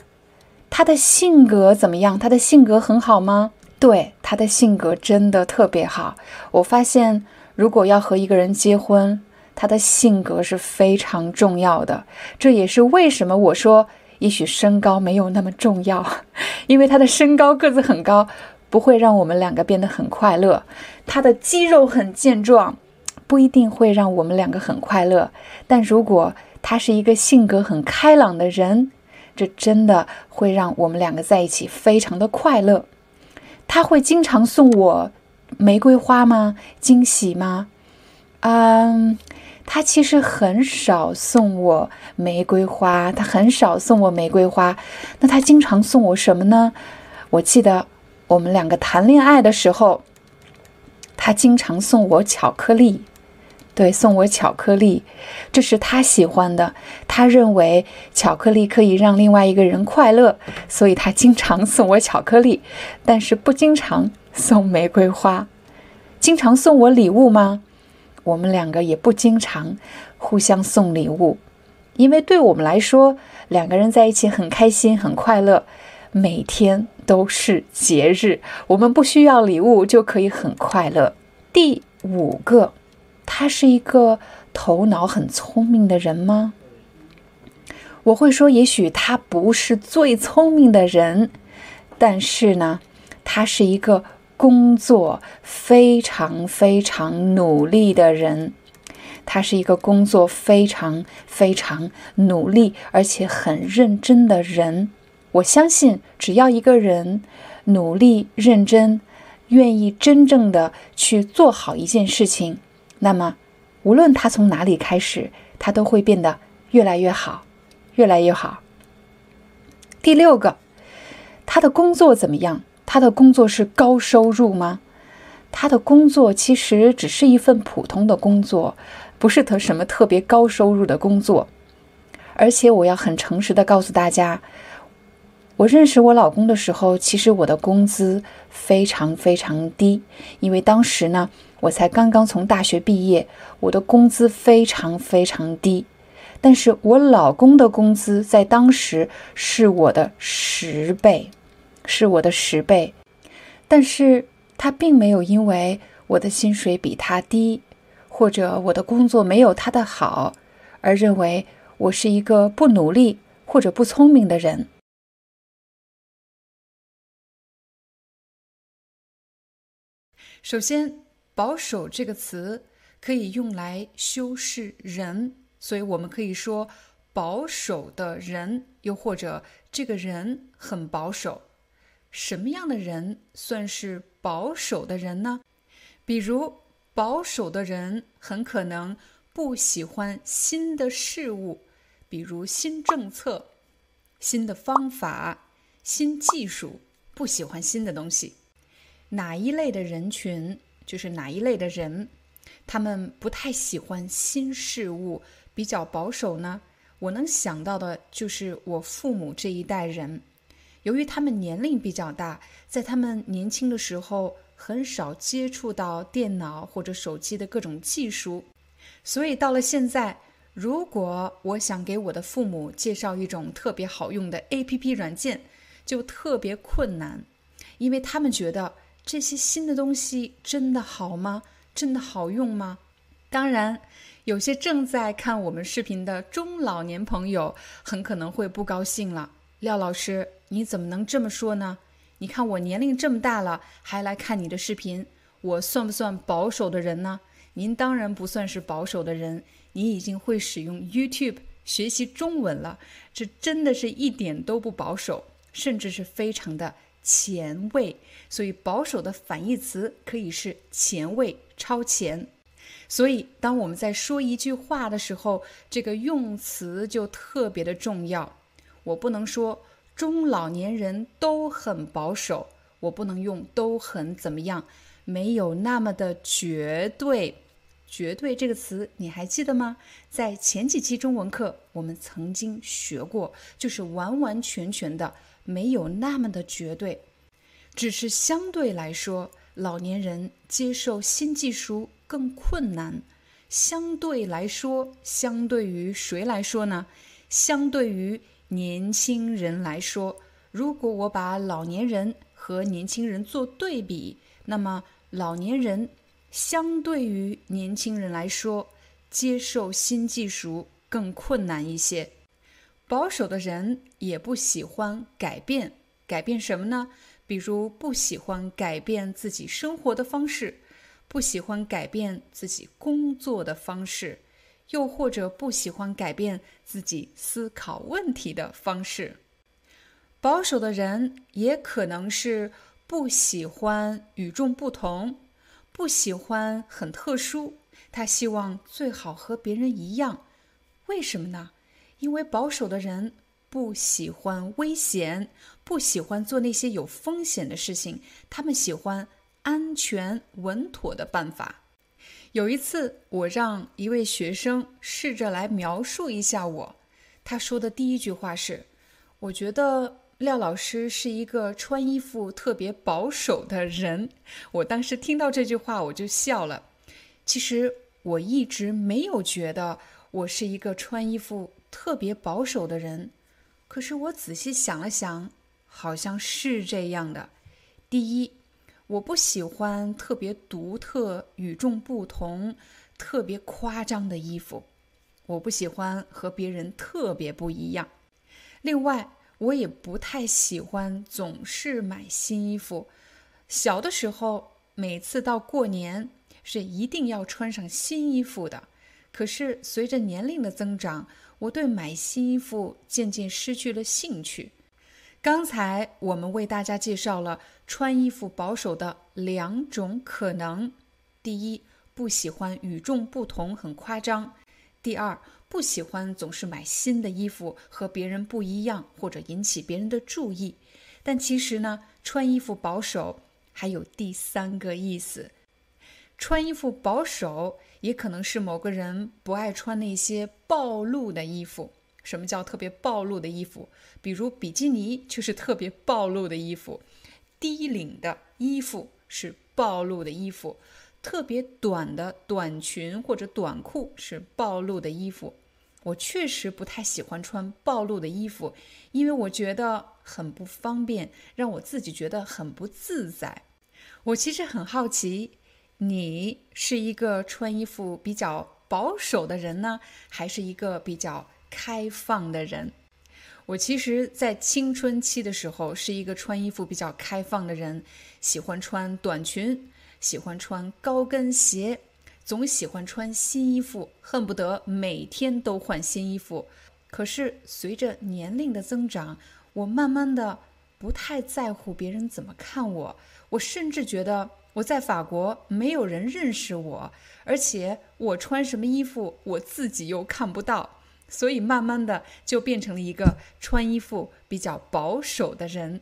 他的性格怎么样？他的性格很好吗？对，他的性格真的特别好。我发现，如果要和一个人结婚，他的性格是非常重要的，这也是为什么我说也许身高没有那么重要，[LAUGHS] 因为他的身高个子很高，不会让我们两个变得很快乐；他的肌肉很健壮，不一定会让我们两个很快乐。但如果他是一个性格很开朗的人，这真的会让我们两个在一起非常的快乐。他会经常送我玫瑰花吗？惊喜吗？嗯。他其实很少送我玫瑰花，他很少送我玫瑰花。那他经常送我什么呢？我记得我们两个谈恋爱的时候，他经常送我巧克力，对，送我巧克力，这是他喜欢的。他认为巧克力可以让另外一个人快乐，所以他经常送我巧克力，但是不经常送玫瑰花。经常送我礼物吗？我们两个也不经常互相送礼物，因为对我们来说，两个人在一起很开心、很快乐，每天都是节日，我们不需要礼物就可以很快乐。第五个，他是一个头脑很聪明的人吗？我会说，也许他不是最聪明的人，但是呢，他是一个。工作非常非常努力的人，他是一个工作非常非常努力而且很认真的人。我相信，只要一个人努力认真，愿意真正的去做好一件事情，那么无论他从哪里开始，他都会变得越来越好，越来越好。第六个，他的工作怎么样？他的工作是高收入吗？他的工作其实只是一份普通的工作，不是特什么特别高收入的工作。而且我要很诚实的告诉大家，我认识我老公的时候，其实我的工资非常非常低，因为当时呢，我才刚刚从大学毕业，我的工资非常非常低。但是我老公的工资在当时是我的十倍。是我的十倍，但是他并没有因为我的薪水比他低，或者我的工作没有他的好，而认为我是一个不努力或者不聪明的人。首先，“保守”这个词可以用来修饰人，所以我们可以说“保守的人”，又或者“这个人很保守”。什么样的人算是保守的人呢？比如，保守的人很可能不喜欢新的事物，比如新政策、新的方法、新技术，不喜欢新的东西。哪一类的人群，就是哪一类的人，他们不太喜欢新事物，比较保守呢？我能想到的就是我父母这一代人，由于他们年龄比较大，在他们年轻的时候很少接触到电脑或者手机的各种技术，所以到了现在，如果我想给我的父母介绍一种特别好用的 APP 软件，就特别困难，因为他们觉得这些新的东西真的好吗？真的好用吗？当然。有些正在看我们视频的中老年朋友很可能会不高兴了。廖老师，你怎么能这么说呢？你看我年龄这么大了，还来看你的视频，我算不算保守的人呢？您当然不算是保守的人，你已经会使用 YouTube 学习中文了，这真的是一点都不保守，甚至是非常的前卫。所以保守的反义词可以是前卫、超前。所以，当我们在说一句话的时候，这个用词就特别的重要。我不能说中老年人都很保守，我不能用都很怎么样，没有那么的绝对。绝对这个词你还记得吗？在前几期中文课我们曾经学过，就是完完全全的没有那么的绝对，只是相对来说，老年人接受新技术。更困难，相对来说，相对于谁来说呢？相对于年轻人来说，如果我把老年人和年轻人做对比，那么老年人相对于年轻人来说，接受新技术更困难一些。保守的人也不喜欢改变，改变什么呢？比如不喜欢改变自己生活的方式。不喜欢改变自己工作的方式，又或者不喜欢改变自己思考问题的方式。保守的人也可能是不喜欢与众不同，不喜欢很特殊，他希望最好和别人一样。为什么呢？因为保守的人不喜欢危险，不喜欢做那些有风险的事情，他们喜欢。安全稳妥的办法。有一次，我让一位学生试着来描述一下我。他说的第一句话是：“我觉得廖老师是一个穿衣服特别保守的人。”我当时听到这句话，我就笑了。其实我一直没有觉得我是一个穿衣服特别保守的人。可是我仔细想了想，好像是这样的。第一。我不喜欢特别独特、与众不同、特别夸张的衣服。我不喜欢和别人特别不一样。另外，我也不太喜欢总是买新衣服。小的时候，每次到过年是一定要穿上新衣服的。可是随着年龄的增长，我对买新衣服渐渐失去了兴趣。刚才我们为大家介绍了穿衣服保守的两种可能：第一，不喜欢与众不同，很夸张；第二，不喜欢总是买新的衣服，和别人不一样，或者引起别人的注意。但其实呢，穿衣服保守还有第三个意思：穿衣服保守也可能是某个人不爱穿那些暴露的衣服。什么叫特别暴露的衣服？比如比基尼就是特别暴露的衣服，低领的衣服是暴露的衣服，特别短的短裙或者短裤是暴露的衣服。我确实不太喜欢穿暴露的衣服，因为我觉得很不方便，让我自己觉得很不自在。我其实很好奇，你是一个穿衣服比较保守的人呢，还是一个比较？开放的人，我其实，在青春期的时候是一个穿衣服比较开放的人，喜欢穿短裙，喜欢穿高跟鞋，总喜欢穿新衣服，恨不得每天都换新衣服。可是随着年龄的增长，我慢慢的不太在乎别人怎么看我，我甚至觉得我在法国没有人认识我，而且我穿什么衣服我自己又看不到，所以慢慢的就变成了一个穿衣服比较保守的人。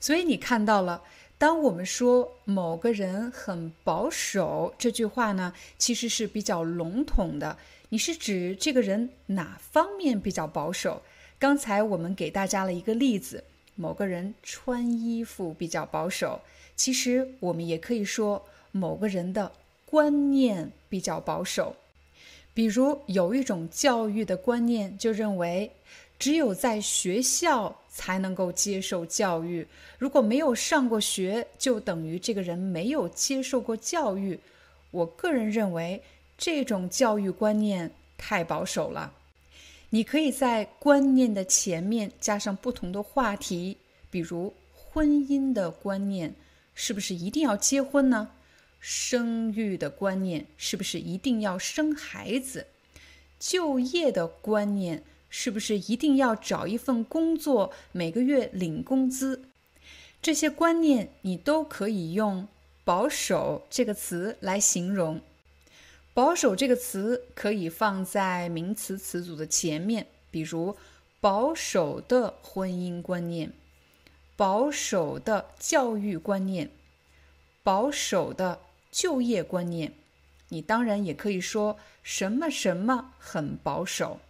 所以你看到了，当我们说某个人很保守这句话呢，其实是比较笼统的。你是指这个人哪方面比较保守？刚才我们给大家了一个例子，某个人穿衣服比较保守。其实我们也可以说某个人的观念比较保守，比如有一种教育的观念就认为，只有在学校才能够接受教育，如果没有上过学，就等于这个人没有接受过教育。我个人认为这种教育观念太保守了。你可以在观念的前面加上不同的话题，比如婚姻的观念。是不是一定要结婚呢？生育的观念是不是一定要生孩子？就业的观念是不是一定要找一份工作，每个月领工资？这些观念你都可以用“保守”这个词来形容。保守这个词可以放在名词词组的前面，比如保守的婚姻观念。保守的教育观念，保守的就业观念，你当然也可以说什么什么很保守。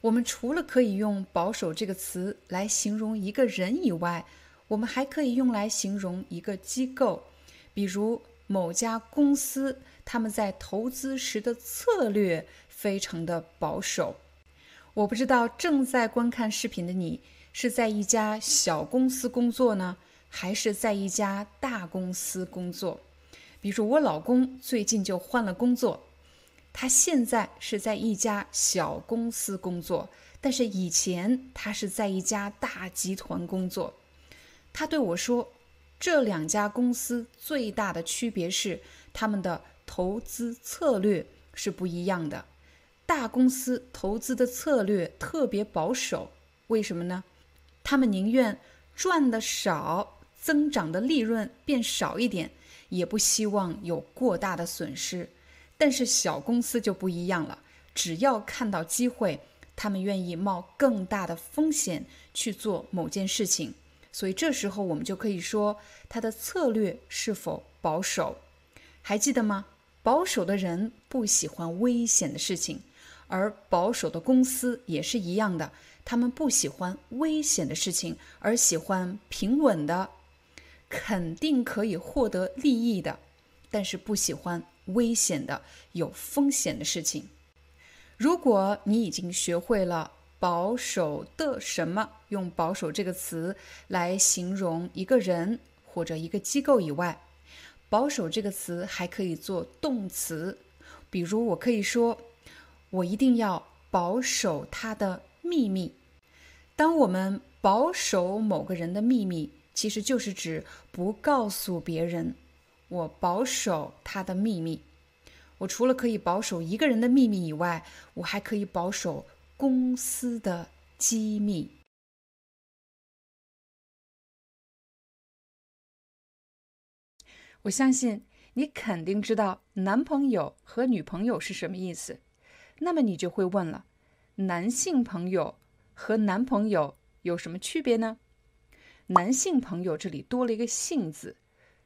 我们除了可以用“保守”这个词来形容一个人以外，我们还可以用来形容一个机构，比如某家公司，他们在投资时的策略非常的保守。我不知道正在观看视频的你。是在一家小公司工作呢，还是在一家大公司工作？比如我老公最近就换了工作，他现在是在一家小公司工作，但是以前他是在一家大集团工作。他对我说，这两家公司最大的区别是他们的投资策略是不一样的。大公司投资的策略特别保守，为什么呢？他们宁愿赚的少，增长的利润变少一点，也不希望有过大的损失。但是小公司就不一样了，只要看到机会，他们愿意冒更大的风险去做某件事情。所以这时候我们就可以说，他的策略是否保守？还记得吗？保守的人不喜欢危险的事情，而保守的公司也是一样的。他们不喜欢危险的事情，而喜欢平稳的，肯定可以获得利益的，但是不喜欢危险的、有风险的事情。如果你已经学会了保守的什么，用“保守”这个词来形容一个人或者一个机构以外，保守这个词还可以做动词。比如，我可以说：“我一定要保守他的秘密。”当我们保守某个人的秘密，其实就是指不告诉别人。我保守他的秘密。我除了可以保守一个人的秘密以外，我还可以保守公司的机密。我相信你肯定知道男朋友和女朋友是什么意思。那么你就会问了：男性朋友？和男朋友有什么区别呢？男性朋友这里多了一个“性”字，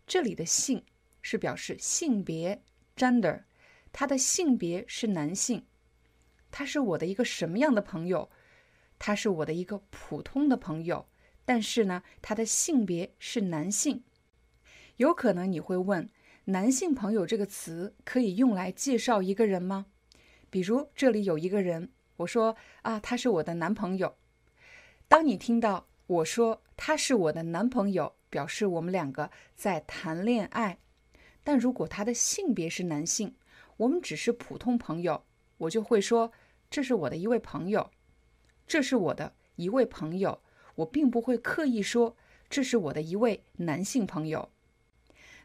这里的“性”是表示性别 （gender），他的性别是男性。他是我的一个什么样的朋友？他是我的一个普通的朋友，但是呢，他的性别是男性。有可能你会问：“男性朋友这个词可以用来介绍一个人吗？”比如这里有一个人。我说啊，他是我的男朋友。当你听到我说他是我的男朋友，表示我们两个在谈恋爱。但如果他的性别是男性，我们只是普通朋友，我就会说这是我的一位朋友，这是我的一位朋友。我并不会刻意说这是我的一位男性朋友。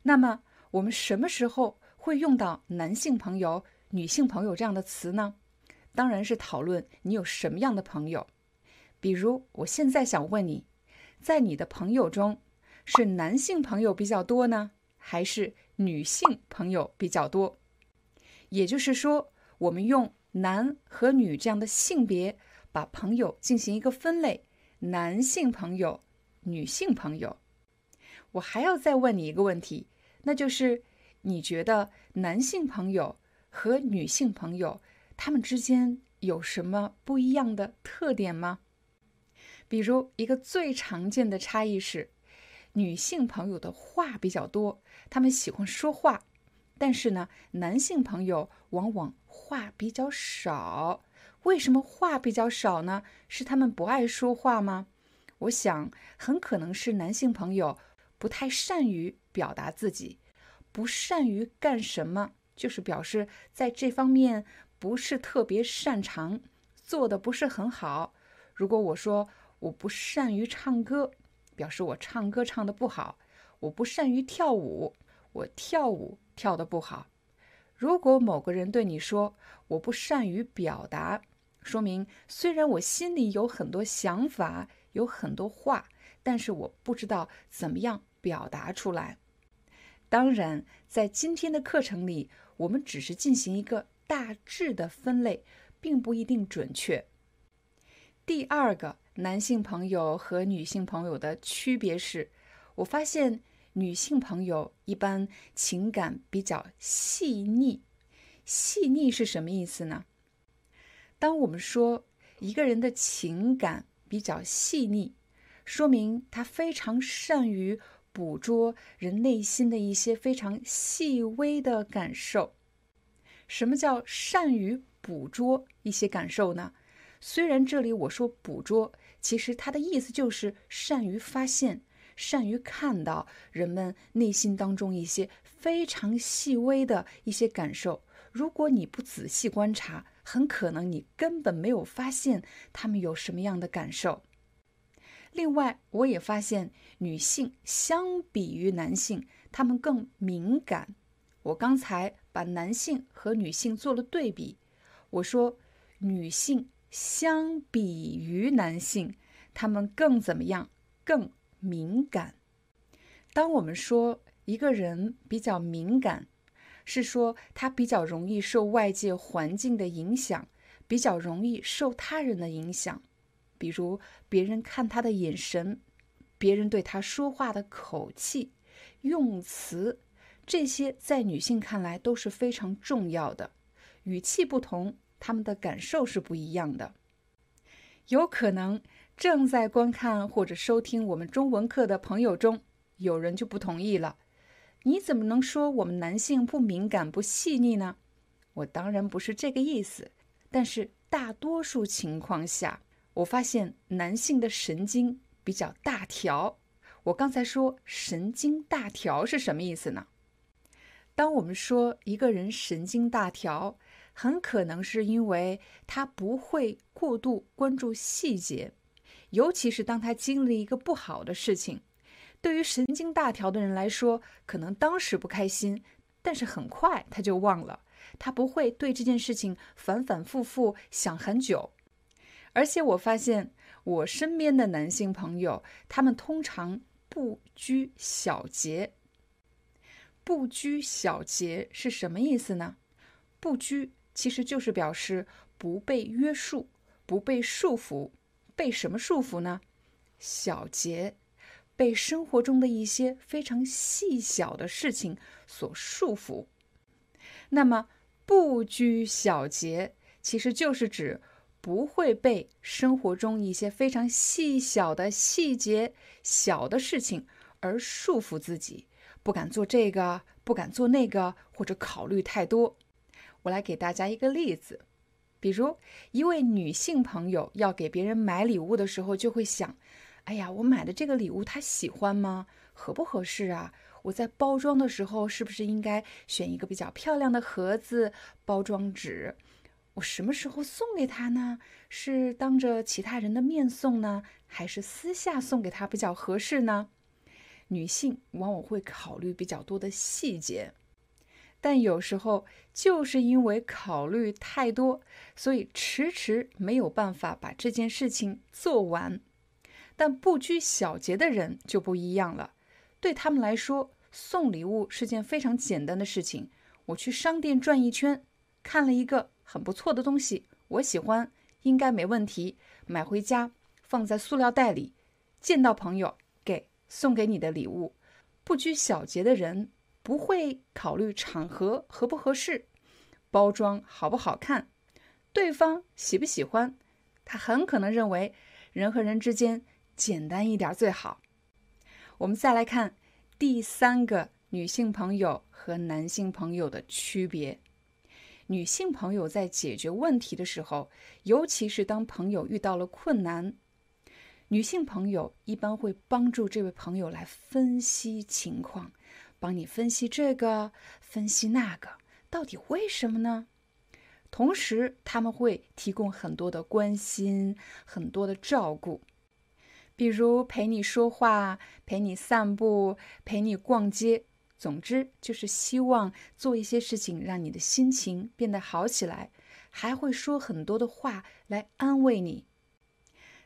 那么我们什么时候会用到男性朋友、女性朋友这样的词呢？当然是讨论你有什么样的朋友，比如我现在想问你，在你的朋友中，是男性朋友比较多呢，还是女性朋友比较多。也就是说，我们用男和女这样的性别把朋友进行一个分类：男性朋友、女性朋友。我还要再问你一个问题，那就是你觉得男性朋友和女性朋友他们之间有什么不一样的特点吗？比如，一个最常见的差异是，女性朋友的话比较多，她们喜欢说话；但是呢，男性朋友往往话比较少。为什么话比较少呢？是他们不爱说话吗？我想，很可能是男性朋友不太善于表达自己，不善于干什么，就是表示在这方面不是特别擅长，做的不是很好。如果我说，我不善于唱歌，表示我唱歌唱的不好；我不善于跳舞，我跳舞跳的不好。如果某个人对你说我不善于表达，说明虽然我心里有很多想法，有很多话，但是我不知道怎么样表达出来。当然，在今天的课程里，我们只是进行一个大致的分类，并不一定准确。第二个。男性朋友和女性朋友的区别是，我发现女性朋友一般情感比较细腻。细腻是什么意思呢？当我们说一个人的情感比较细腻，说明他非常善于捕捉人内心的一些非常细微的感受。什么叫善于捕捉一些感受呢？虽然这里我说捕捉。其实他的意思就是善于发现、善于看到人们内心当中一些非常细微的一些感受。如果你不仔细观察，很可能你根本没有发现他们有什么样的感受。另外，我也发现女性相比于男性，她们更敏感。我刚才把男性和女性做了对比，我说女性。相比于男性，他们更怎么样？更敏感。当我们说一个人比较敏感，是说他比较容易受外界环境的影响，比较容易受他人的影响。比如别人看他的眼神，别人对他说话的口气、用词，这些在女性看来都是非常重要的。语气不同。他们的感受是不一样的，有可能正在观看或者收听我们中文课的朋友中，有人就不同意了。你怎么能说我们男性不敏感、不细腻呢？我当然不是这个意思，但是大多数情况下，我发现男性的神经比较大条。我刚才说神经大条是什么意思呢？当我们说一个人神经大条，很可能是因为他不会过度关注细节，尤其是当他经历一个不好的事情。对于神经大条的人来说，可能当时不开心，但是很快他就忘了。他不会对这件事情反反复复想很久。而且我发现我身边的男性朋友，他们通常不拘小节。不拘小节是什么意思呢？不拘。其实就是表示不被约束、不被束缚。被什么束缚呢？小节，被生活中的一些非常细小的事情所束缚。那么，不拘小节，其实就是指不会被生活中一些非常细小的细节、小的事情而束缚自己，不敢做这个，不敢做那个，或者考虑太多。我来给大家一个例子，比如一位女性朋友要给别人买礼物的时候，就会想：哎呀，我买的这个礼物她喜欢吗？合不合适啊？我在包装的时候是不是应该选一个比较漂亮的盒子、包装纸？我什么时候送给她呢？是当着其他人的面送呢，还是私下送给她比较合适呢？女性往往会考虑比较多的细节。但有时候就是因为考虑太多，所以迟迟没有办法把这件事情做完。但不拘小节的人就不一样了，对他们来说，送礼物是件非常简单的事情。我去商店转一圈，看了一个很不错的东西，我喜欢，应该没问题，买回家放在塑料袋里，见到朋友给送给你的礼物。不拘小节的人不会考虑场合合不合适，包装好不好看，对方喜不喜欢，他很可能认为人和人之间简单一点最好。我们再来看第三个女性朋友和男性朋友的区别。女性朋友在解决问题的时候，尤其是当朋友遇到了困难，女性朋友一般会帮助这位朋友来分析情况，帮你分析这个，分析那个，到底为什么呢？同时，他们会提供很多的关心，很多的照顾。比如陪你说话，陪你散步，陪你逛街，总之就是希望做一些事情，让你的心情变得好起来，还会说很多的话来安慰你。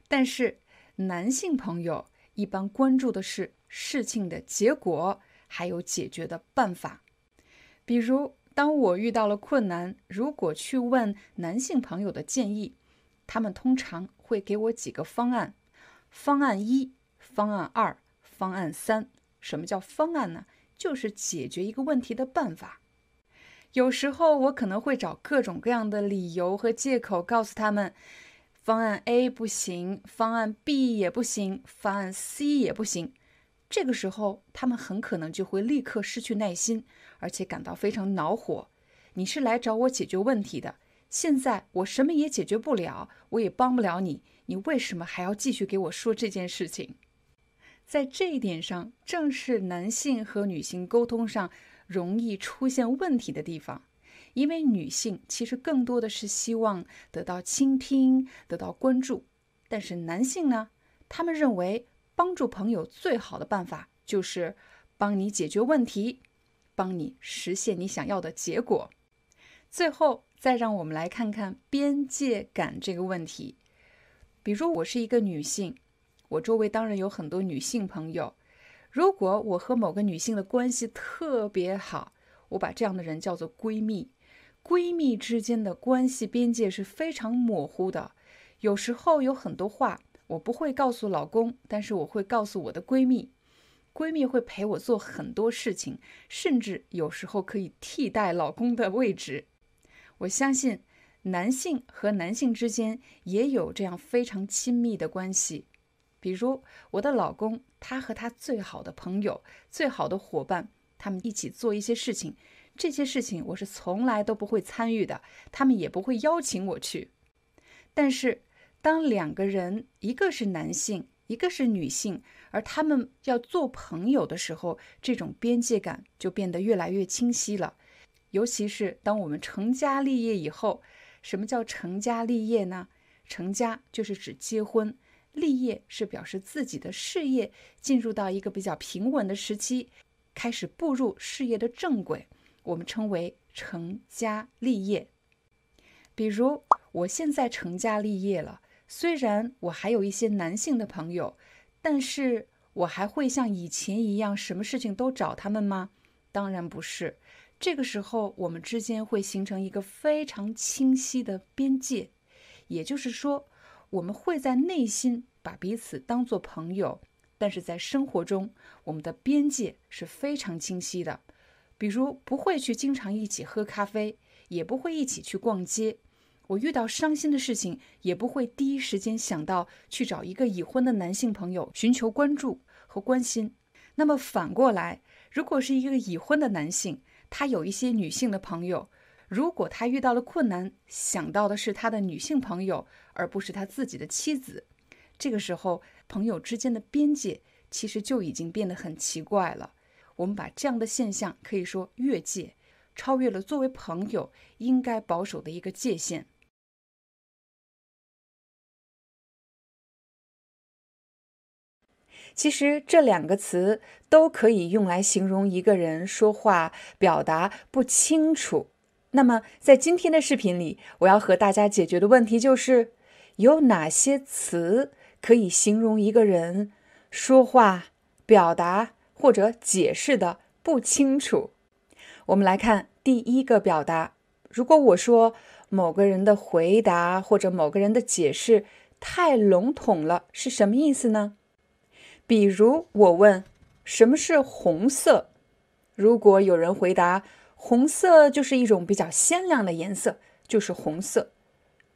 但是男性朋友一般关注的是事情的结果，还有解决的办法。比如当我遇到了困难，如果去问男性朋友的建议，他们通常会给我几个方案。方案一、方案二、方案三，什么叫方案呢？就是解决一个问题的办法。有时候我可能会找各种各样的理由和借口，告诉他们方案 A 不行，方案 B 也不行，方案 C 也不行。这个时候，他们很可能就会立刻失去耐心，而且感到非常恼火。你是来找我解决问题的，现在我什么也解决不了，我也帮不了你。你为什么还要继续给我说这件事情？在这一点上，正是男性和女性沟通上容易出现问题的地方。因为女性其实更多的是希望得到倾听、得到关注，但是男性呢，他们认为帮助朋友最好的办法就是帮你解决问题，帮你实现你想要的结果。最后，再让我们来看看边界感这个问题。比如我是一个女性，我周围当然有很多女性朋友。如果我和某个女性的关系特别好，我把这样的人叫做闺蜜。闺蜜之间的关系边界是非常模糊的。有时候有很多话我不会告诉老公，但是我会告诉我的闺蜜。闺蜜会陪我做很多事情，甚至有时候可以替代老公的位置。我相信。男性和男性之间也有这样非常亲密的关系，比如我的老公，他和他最好的朋友、最好的伙伴，他们一起做一些事情，这些事情我是从来都不会参与的，他们也不会邀请我去。但是，当两个人，一个是男性，一个是女性，而他们要做朋友的时候，这种边界感就变得越来越清晰了。尤其是当我们成家立业以后。什么叫成家立业呢？成家就是指结婚，立业是表示自己的事业进入到一个比较平稳的时期，开始步入事业的正轨，我们称为成家立业。比如我现在成家立业了，虽然我还有一些男性的朋友，但是我还会像以前一样，什么事情都找他们吗？当然不是。这个时候，我们之间会形成一个非常清晰的边界，也就是说，我们会在内心把彼此当做朋友，但是在生活中，我们的边界是非常清晰的。比如，不会去经常一起喝咖啡，也不会一起去逛街。我遇到伤心的事情，也不会第一时间想到去找一个已婚的男性朋友寻求关注和关心。那么反过来，如果是一个已婚的男性，他有一些女性的朋友，如果他遇到了困难，想到的是他的女性朋友，而不是他自己的妻子，这个时候朋友之间的边界其实就已经变得很奇怪了。我们把这样的现象可以说越界，超越了作为朋友应该保守的一个界限。其实这两个词都可以用来形容一个人说话表达不清楚。那么，在今天的视频里，我要和大家解决的问题就是：有哪些词可以形容一个人说话表达或者解释的不清楚。我们来看第一个表达：如果我说某个人的回答或者某个人的解释太笼统了，是什么意思呢？比如我问什么是红色，如果有人回答红色就是一种比较鲜亮的颜色，就是红色，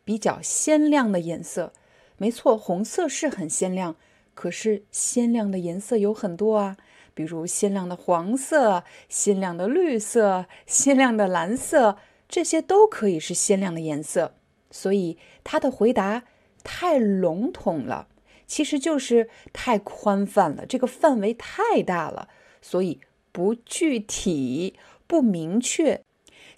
比较鲜亮的颜色。没错，红色是很鲜亮，可是鲜亮的颜色有很多啊，比如鲜亮的黄色、鲜亮的绿色、鲜亮的蓝色，这些都可以是鲜亮的颜色。所以他的回答太笼统了。其实就是太宽泛了，这个范围太大了，所以不具体、不明确。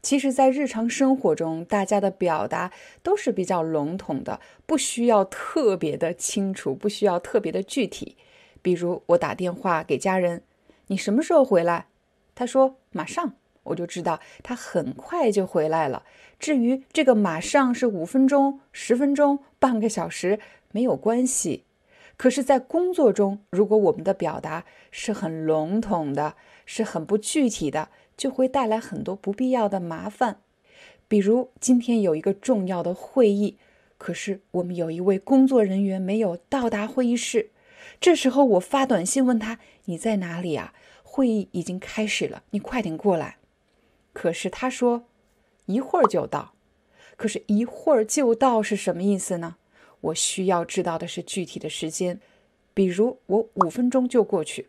其实，在日常生活中，大家的表达都是比较笼统的，不需要特别的清楚，不需要特别的具体。比如，我打电话给家人：“你什么时候回来？”他说：“马上。”我就知道他很快就回来了。至于这个“马上”是五分钟、十分钟、半个小时，没有关系。可是，在工作中，如果我们的表达是很笼统的，是很不具体的，就会带来很多不必要的麻烦。比如，今天有一个重要的会议，可是我们有一位工作人员没有到达会议室。这时候，我发短信问他：“你在哪里啊？会议已经开始了，你快点过来。”可是他说：“一会儿就到。”可是，一会儿就到是什么意思呢？我需要知道的是具体的时间，比如我五分钟就过去，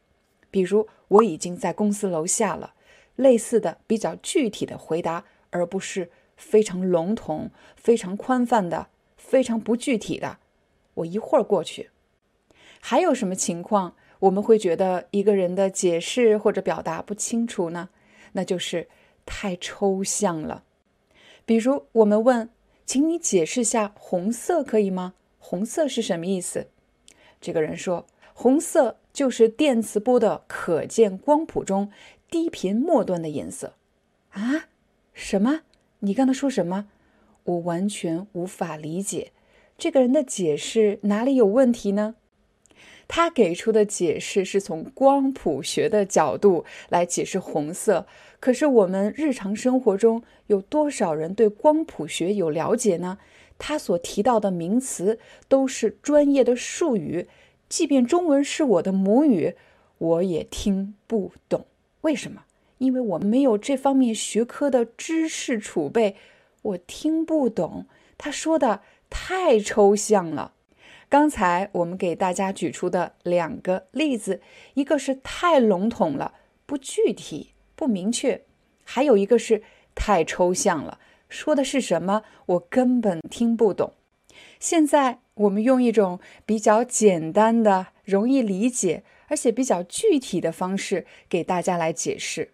比如我已经在公司楼下了，类似的比较具体的回答，而不是非常笼统、非常宽泛的、非常不具体的。我一会儿过去。还有什么情况我们会觉得一个人的解释或者表达不清楚呢？那就是太抽象了。比如我们问。请你解释下红色可以吗？红色是什么意思？这个人说，红色就是电磁波的可见光谱中低频末端的颜色。啊？什么？你刚才说什么？我完全无法理解。这个人的解释哪里有问题呢？他给出的解释是从光谱学的角度来解释红色，可是我们日常生活中有多少人对光谱学有了解呢？他所提到的名词都是专业的术语，即便中文是我的母语，我也听不懂。为什么？因为我没有这方面学科的知识储备，我听不懂。他说的太抽象了。刚才我们给大家举出的两个例子，一个是太笼统了，不具体、不明确；还有一个是太抽象了，说的是什么我根本听不懂。现在我们用一种比较简单的、容易理解而且比较具体的方式给大家来解释。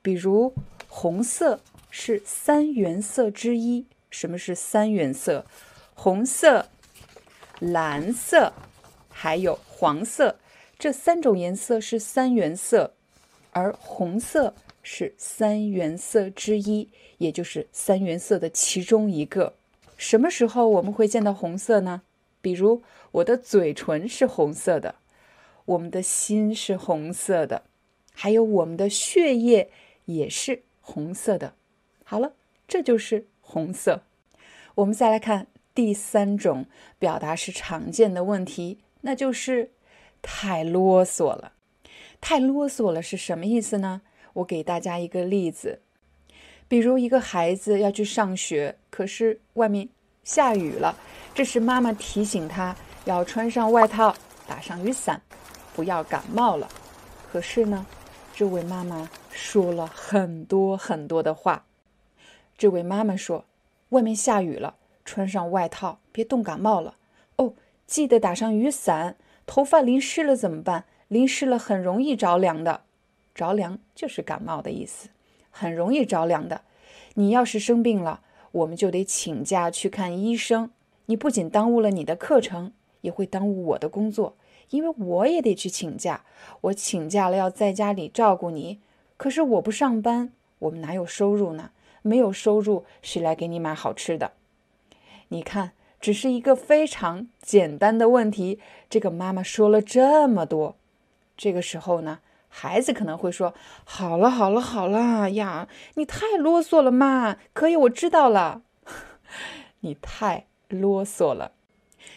比如，红色是三原色之一。什么是三原色？红色。蓝色，还有黄色，这三种颜色是三原色，而红色是三原色之一，也就是三原色的其中一个。什么时候我们会见到红色呢？比如我的嘴唇是红色的，我们的心是红色的，还有我们的血液也是红色的。好了，这就是红色。我们再来看。第三种表达是常见的问题，那就是太啰嗦了。太啰嗦了是什么意思呢？我给大家一个例子，比如一个孩子要去上学，可是外面下雨了，这时妈妈提醒他要穿上外套，打上雨伞，不要感冒了。可是呢，这位妈妈说了很多很多的话。这位妈妈说：“外面下雨了。”穿上外套，别冻感冒了哦。记得打上雨伞。头发淋湿了怎么办？淋湿了很容易着凉的。着凉就是感冒的意思，很容易着凉的。你要是生病了，我们就得请假去看医生。你不仅耽误了你的课程，也会耽误我的工作，因为我也得去请假。我请假了，要在家里照顾你。可是我不上班，我们哪有收入呢？没有收入，谁来给你买好吃的？你看，只是一个非常简单的问题，这个妈妈说了这么多。这个时候呢，孩子可能会说：“好了，好了，好了呀，你太啰嗦了嘛。”可以，我知道了。[LAUGHS] 你太啰嗦了。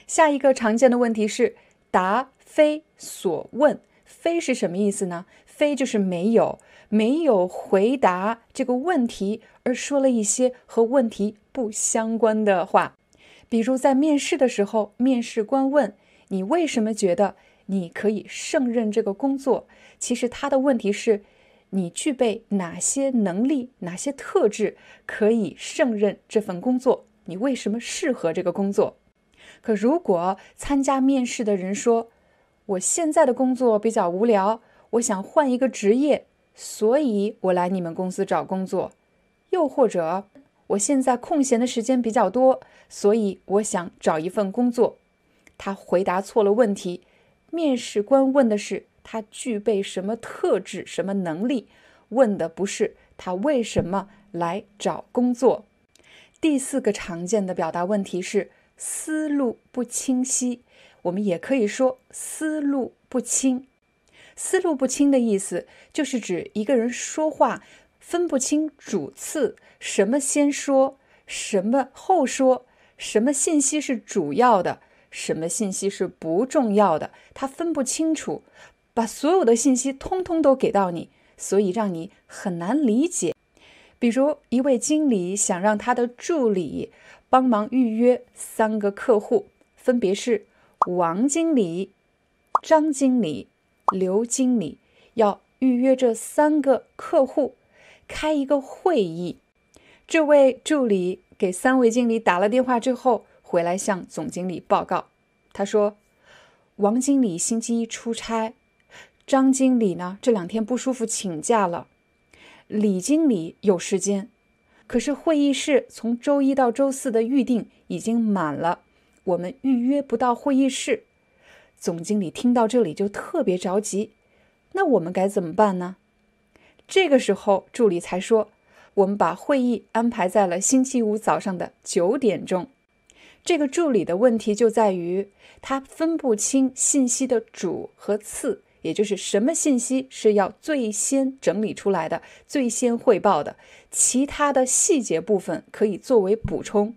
下一个常见的问题是答非所问。非是什么意思呢？非就是没有，没有回答这个问题，而说了一些和问题不相关的话。比如在面试的时候，面试官问你为什么觉得你可以胜任这个工作，其实他的问题是，你具备哪些能力、哪些特质可以胜任这份工作？你为什么适合这个工作？可如果参加面试的人说，我现在的工作比较无聊，我想换一个职业，所以我来你们公司找工作。又或者，我现在空闲的时间比较多，所以我想找一份工作。他回答错了问题。面试官问的是他具备什么特质、什么能力，问的不是他为什么来找工作。第四个常见的表达问题是思路不清晰。我们也可以说思路不清。思路不清的意思就是指一个人说话分不清主次，什么先说，什么后说，什么信息是主要的，什么信息是不重要的，他分不清楚，把所有的信息通通都给到你，所以让你很难理解。比如一位经理想让他的助理帮忙预约三个客户，分别是。王经理、张经理、刘经理要预约这三个客户，开一个会议。这位助理给三位经理打了电话之后，回来向总经理报告。他说：“王经理星期一出差，张经理呢这两天不舒服请假了，李经理有时间，可是会议室从周一到周四的预定已经满了。”我们预约不到会议室，总经理听到这里就特别着急。那我们该怎么办呢？这个时候，助理才说：“我们把会议安排在了星期五早上的九点钟。”这个助理的问题就在于他分不清信息的主和次，也就是什么信息是要最先整理出来的、最先汇报的，其他的细节部分可以作为补充。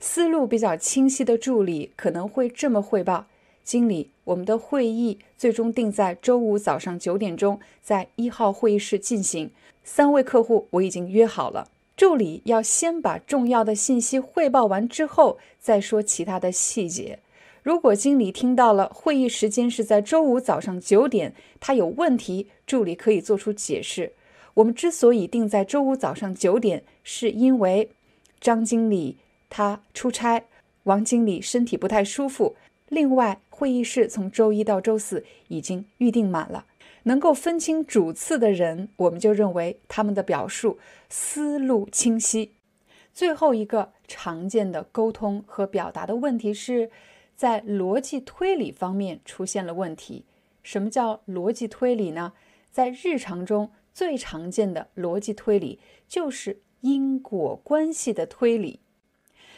思路比较清晰的助理可能会这么汇报：经理，我们的会议最终定在周五早上九点钟，在一号会议室进行。三位客户我已经约好了。助理要先把重要的信息汇报完之后，再说其他的细节。如果经理听到了会议时间是在周五早上九点，他有问题，助理可以做出解释。我们之所以定在周五早上九点，是因为张经理。他出差，王经理身体不太舒服。另外，会议室从周一到周四已经预定满了。能够分清主次的人，我们就认为他们的表述思路清晰。最后一个常见的沟通和表达的问题是在逻辑推理方面出现了问题。什么叫逻辑推理呢？在日常中最常见的逻辑推理就是因果关系的推理。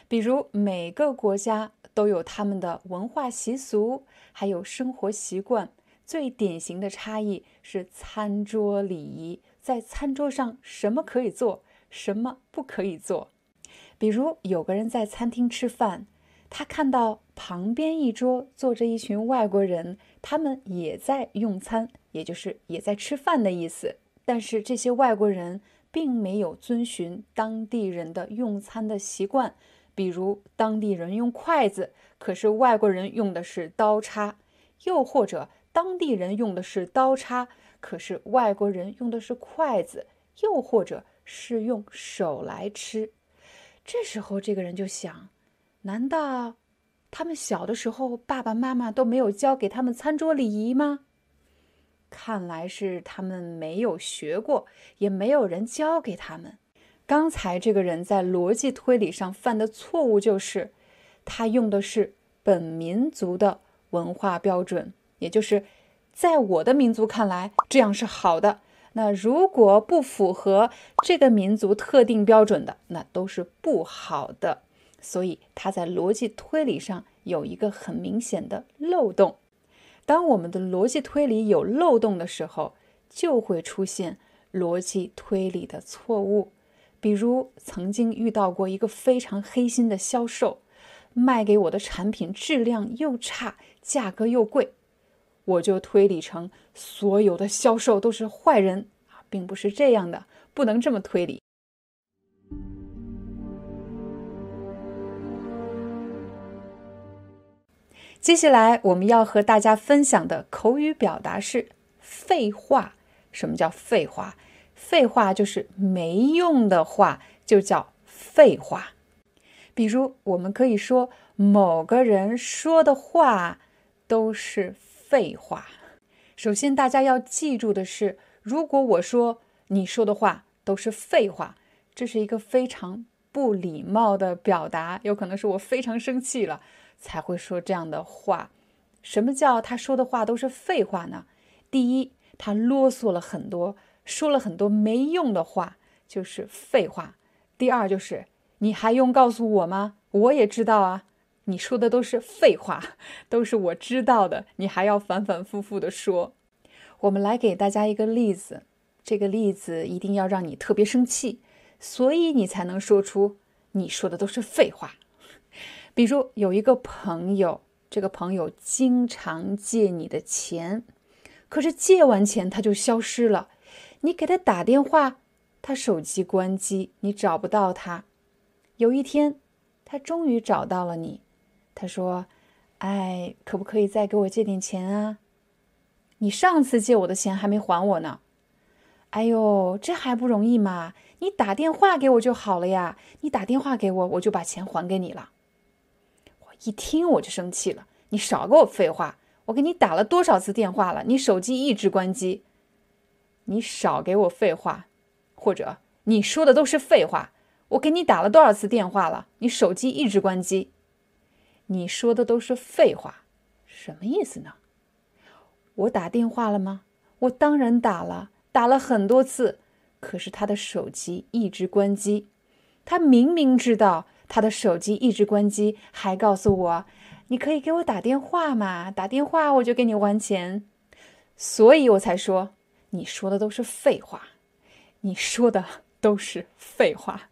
比如每个国家都有他们的文化习俗，还有生活习惯。最典型的差异是餐桌礼仪，在餐桌上什么可以做，什么不可以做。比如有个人在餐厅吃饭，他看到旁边一桌坐着一群外国人，他们也在用餐，也就是也在吃饭的意思。但是这些外国人并没有遵循当地人的用餐的习惯。比如当地人用筷子，可是外国人用的是刀叉；又或者当地人用的是刀叉，可是外国人用的是筷子；又或者是用手来吃。这时候，这个人就想：难道他们小的时候爸爸妈妈都没有教给他们餐桌礼仪吗？看来是他们没有学过，也没有人教给他们。刚才这个人在逻辑推理上犯的错误就是，他用的是本民族的文化标准，也就是在我的民族看来这样是好的。那如果不符合这个民族特定标准的，那都是不好的。所以它在逻辑推理上有一个很明显的漏洞。当我们的逻辑推理有漏洞的时候，就会出现逻辑推理的错误。比如，曾经遇到过一个非常黑心的销售，卖给我的产品质量又差，价格又贵，我就推理成所有的销售都是坏人啊，并不是这样的，不能这么推理。接下来我们要和大家分享的口语表达是“废话”。什么叫废话？废话就是没用的话，就叫废话。比如，我们可以说某个人说的话都是废话。首先，大家要记住的是，如果我说你说的话都是废话，这是一个非常不礼貌的表达，有可能是我非常生气了才会说这样的话。什么叫他说的话都是废话呢？第一，他啰嗦了很多。说了很多没用的话，就是废话。第二就是，你还用告诉我吗？我也知道啊，你说的都是废话，都是我知道的，你还要反反复复的说。我们来给大家一个例子，这个例子一定要让你特别生气，所以你才能说出你说的都是废话。比如有一个朋友，这个朋友经常借你的钱，可是借完钱他就消失了。你给他打电话，他手机关机，你找不到他。有一天，他终于找到了你。他说：“哎，可不可以再给我借点钱啊？你上次借我的钱还没还我呢。哎呦，这还不容易嘛！你打电话给我就好了呀。你打电话给我，我就把钱还给你了。”一听我就生气了。你少给我废话！我给你打了多少次电话了？你手机一直关机。你少给我废话，或者你说的都是废话。我给你打了多少次电话了？你手机一直关机。你说的都是废话，什么意思呢？我打电话了吗？我当然打了，打了很多次。可是他的手机一直关机。他明明知道他的手机一直关机，还告诉我：“你可以给我打电话嘛，打电话我就给你还钱。”所以我才说。你说的都是废话，你说的都是废话，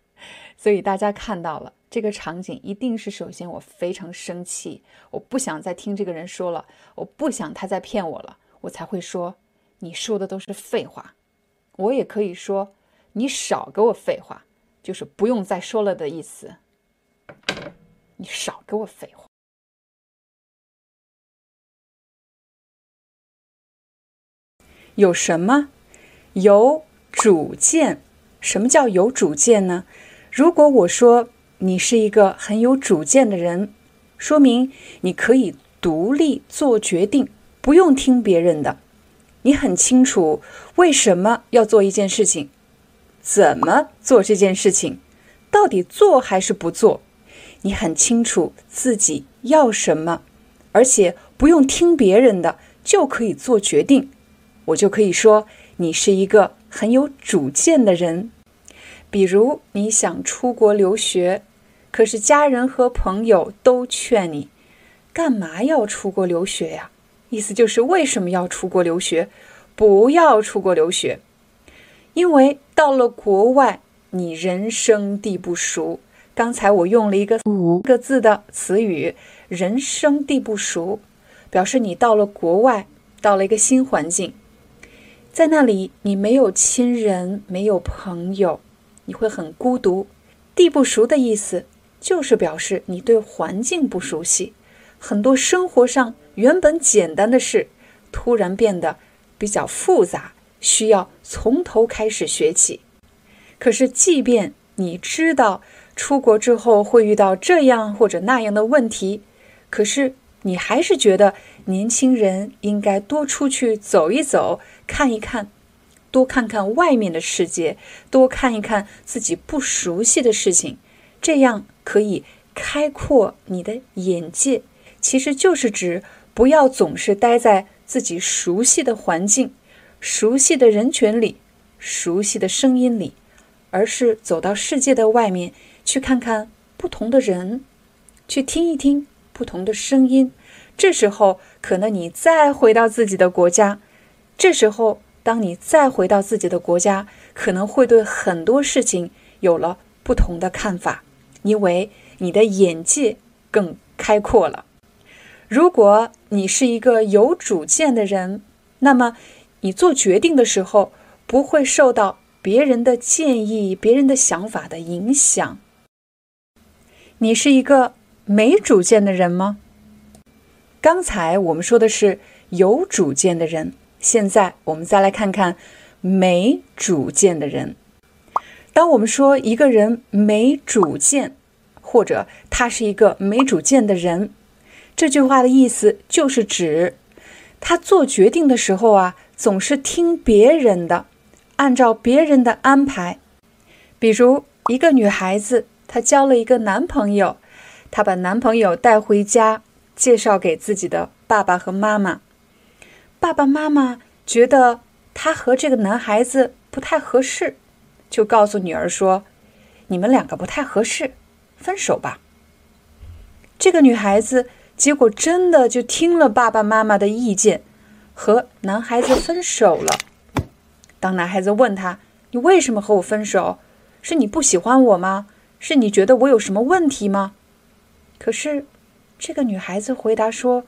所以大家看到了这个场景，一定是首先我非常生气，我不想再听这个人说了，我不想他再骗我了，我才会说你说的都是废话。我也可以说你少给我废话，就是不用再说了的意思。你少给我废话。有什么？有主见。什么叫有主见呢？如果我说你是一个很有主见的人，说明你可以独立做决定，不用听别人的。你很清楚为什么要做一件事情，怎么做这件事情，到底做还是不做？你很清楚自己要什么，而且不用听别人的就可以做决定。我就可以说你是一个很有主见的人。比如你想出国留学，可是家人和朋友都劝你，干嘛要出国留学呀？意思就是为什么要出国留学？不要出国留学，因为到了国外你人生地不熟。刚才我用了一个五个字的词语“人生地不熟”，表示你到了国外，到了一个新环境。在那里，你没有亲人，没有朋友，你会很孤独。地不熟的意思就是表示你对环境不熟悉，很多生活上原本简单的事，突然变得比较复杂，需要从头开始学起。可是，即便你知道出国之后会遇到这样或者那样的问题，可是你还是觉得年轻人应该多出去走一走。看一看，多看看外面的世界，多看一看自己不熟悉的事情，这样可以开阔你的眼界。其实就是指不要总是待在自己熟悉的环境、熟悉的人群里、熟悉的声音里，而是走到世界的外面去看看不同的人，去听一听不同的声音。这时候，可能你再回到自己的国家。这时候当你再回到自己的国家，可能会对很多事情有了不同的看法，因为你的眼界更开阔了。如果你是一个有主见的人，那么你做决定的时候不会受到别人的建议、别人的想法的影响。你是一个没主见的人吗？刚才我们说的是有主见的人，现在我们再来看看没主见的人。当我们说一个人没主见，或者他是一个没主见的人，这句话的意思就是指他做决定的时候啊，总是听别人的，按照别人的安排。比如一个女孩子。她交了一个男朋友，她把男朋友带回家，介绍给自己的爸爸和妈妈。爸爸妈妈觉得她和这个男孩子不太合适，就告诉女儿说：“你们两个不太合适，分手吧。”这个女孩子结果真的就听了爸爸妈妈的意见，和男孩子分手了。当男孩子问她：“你为什么和我分手？是你不喜欢我吗？”是你觉得我有什么问题吗？可是，这个女孩子回答说：“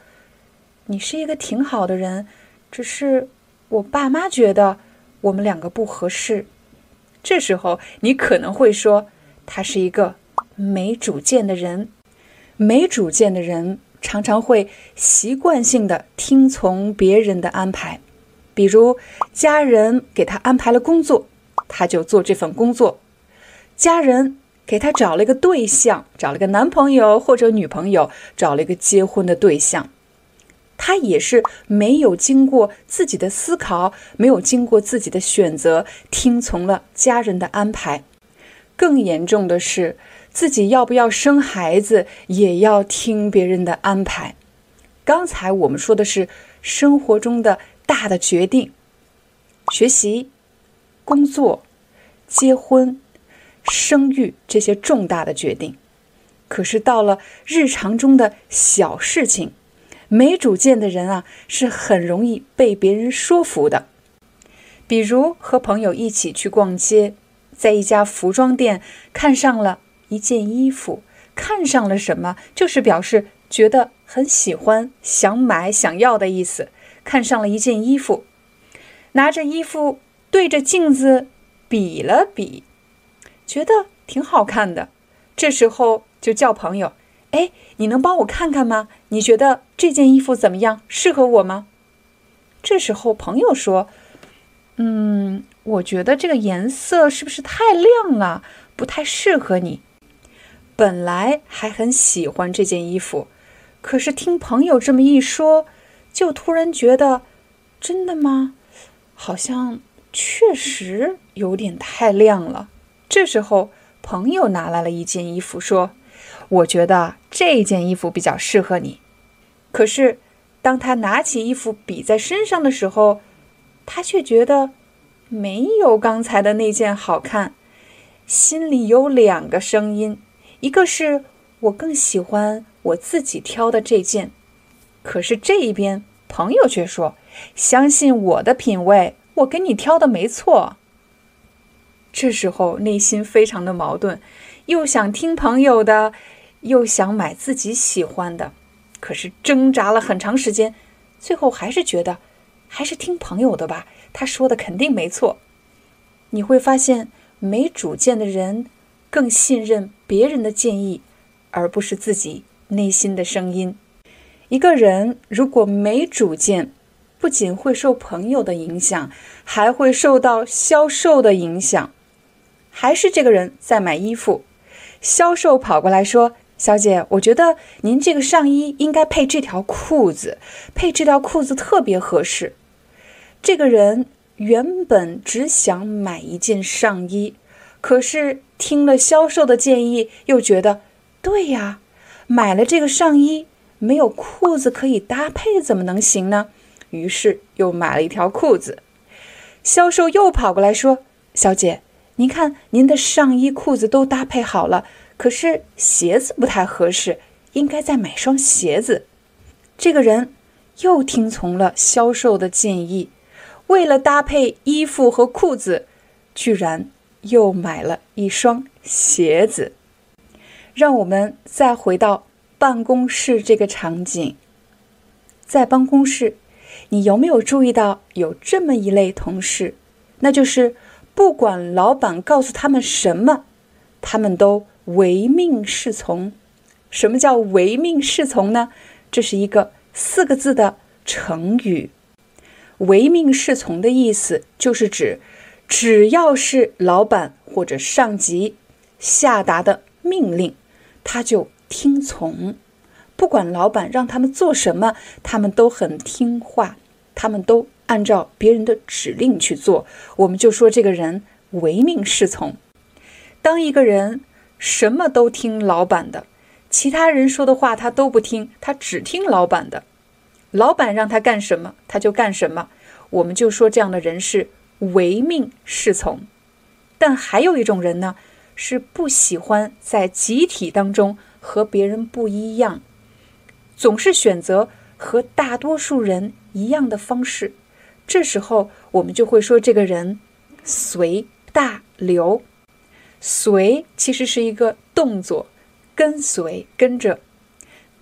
你是一个挺好的人，只是我爸妈觉得我们两个不合适。”这时候，你可能会说，他是一个没主见的人。没主见的人常常会习惯性的听从别人的安排，比如家人给他安排了工作，他就做这份工作；家人。给他找了一个对象，找了个男朋友或者女朋友，找了一个结婚的对象。他也是没有经过自己的思考，没有经过自己的选择，听从了家人的安排。更严重的是，自己要不要生孩子，也要听别人的安排。刚才我们说的是生活中的大的决定：学习、工作、结婚。生育这些重大的决定，可是到了日常中的小事情，没主见的人啊，是很容易被别人说服的。比如和朋友一起去逛街，在一家服装店看上了一件衣服，看上了什么，就是表示觉得很喜欢、想买、想要的意思。看上了一件衣服，拿着衣服对着镜子比了比。觉得挺好看的，这时候就叫朋友，哎，你能帮我看看吗？你觉得这件衣服怎么样？适合我吗？这时候朋友说：“嗯，我觉得这个颜色是不是太亮了，不太适合你。本来还很喜欢这件衣服，可是听朋友这么一说，就突然觉得，真的吗？好像确实有点太亮了。”这时候，朋友拿来了一件衣服，说：“我觉得这件衣服比较适合你。”可是，当他拿起衣服比在身上的时候，他却觉得没有刚才的那件好看。心里有两个声音：一个是我更喜欢我自己挑的这件，可是这一边朋友却说：“相信我的品味，我给你挑的没错。”这时候内心非常的矛盾，又想听朋友的，又想买自己喜欢的，可是挣扎了很长时间，最后还是觉得，还是听朋友的吧。他说的肯定没错。你会发现，没主见的人更信任别人的建议，而不是自己内心的声音。一个人如果没主见，不仅会受朋友的影响，还会受到销售的影响。还是这个人在买衣服，销售跑过来说：“小姐，我觉得您这个上衣应该配这条裤子，配这条裤子特别合适。”这个人原本只想买一件上衣，可是听了销售的建议，又觉得对呀，买了这个上衣没有裤子可以搭配，怎么能行呢？于是又买了一条裤子。销售又跑过来说：“小姐。”您看，您的上衣、裤子都搭配好了，可是鞋子不太合适，应该再买双鞋子。这个人又听从了销售的建议，为了搭配衣服和裤子，居然又买了一双鞋子。让我们再回到办公室这个场景，在办公室，你有没有注意到有这么一类同事？那就是不管老板告诉他们什么，他们都唯命是从。什么叫唯命是从呢？这是一个四个字的成语。唯命是从的意思就是指，只要是老板或者上级下达的命令。他就听从，不管老板让他们做什么，他们都很听话，他们都按照别人的指令去做。我们就说这个人唯命是从。当一个人什么都听老板的，其他人说的话他都不听，他只听老板的，老板让他干什么他就干什么。我们就说这样的人是唯命是从。但还有一种人呢？是不喜欢在集体当中和别人不一样，总是选择和大多数人一样的方式。这时候，我们就会说这个人随大流。随其实是一个动作，跟随，跟着。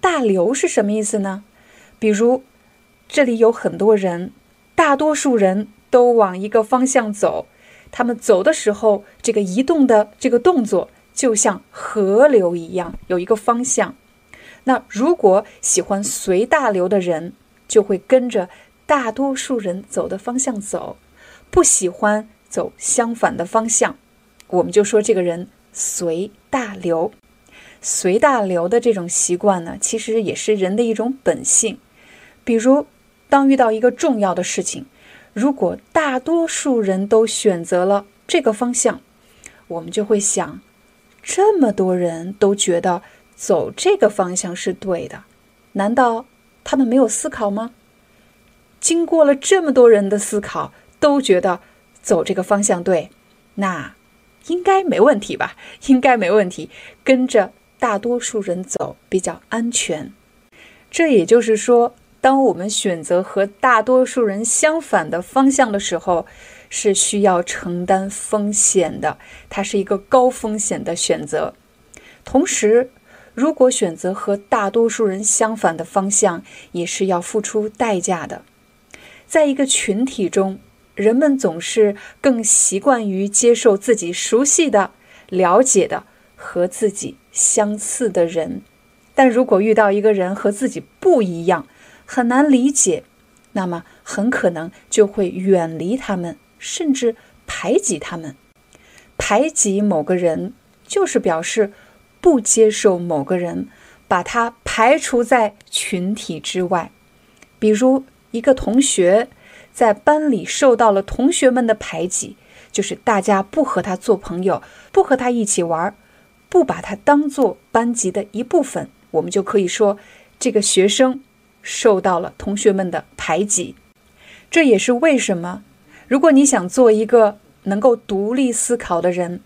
大流是什么意思呢？比如这里有很多人，大多数人都往一个方向走。他们走的时候，这个移动的这个动作就像河流一样，有一个方向。那如果喜欢随大流的人，就会跟着大多数人走的方向走；不喜欢走相反的方向，我们就说这个人随大流。随大流的这种习惯呢，其实也是人的一种本性。比如，当遇到一个重要的事情。如果大多数人都选择了这个方向，我们就会想：这么多人都觉得走这个方向是对的，难道他们没有思考吗？经过了这么多人的思考，都觉得走这个方向对，那应该没问题吧？[LAUGHS] 应该没问题，跟着大多数人走比较安全。这也就是说。当我们选择和大多数人相反的方向的时候，是需要承担风险的。它是一个高风险的选择。同时，如果选择和大多数人相反的方向，也是要付出代价的。在一个群体中，人们总是更习惯于接受自己熟悉的、了解的和自己相似的人。但如果遇到一个人和自己不一样，很难理解，那么很可能就会远离他们，甚至排挤他们。排挤某个人，就是表示不接受某个人，把他排除在群体之外。比如，一个同学在班里受到了同学们的排挤，就是大家不和他做朋友，不和他一起玩，不把他当做班级的一部分。我们就可以说，这个学生。受到了同学们的排挤，这也是为什么，如果你想做一个能够独立思考的人，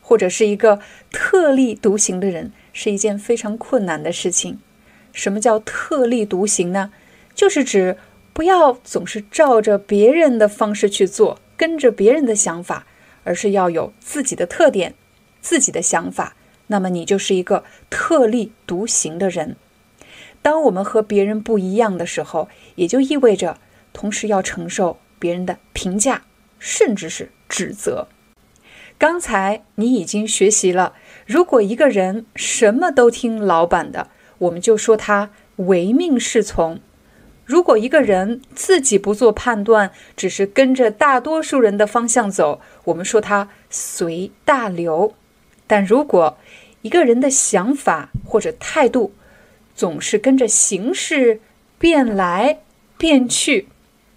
或者是一个特立独行的人，是一件非常困难的事情。什么叫特立独行呢？就是指不要总是照着别人的方式去做，跟着别人的想法，而是要有自己的特点、自己的想法。那么你就是一个特立独行的人。当我们和别人不一样的时候，也就意味着同时要承受别人的评价，甚至是指责。刚才你已经学习了，如果一个人什么都听老板的，我们就说他唯命是从；如果一个人自己不做判断，只是跟着大多数人的方向走，我们说他随大流。但如果一个人的想法或者态度，总是跟着形势变来变去，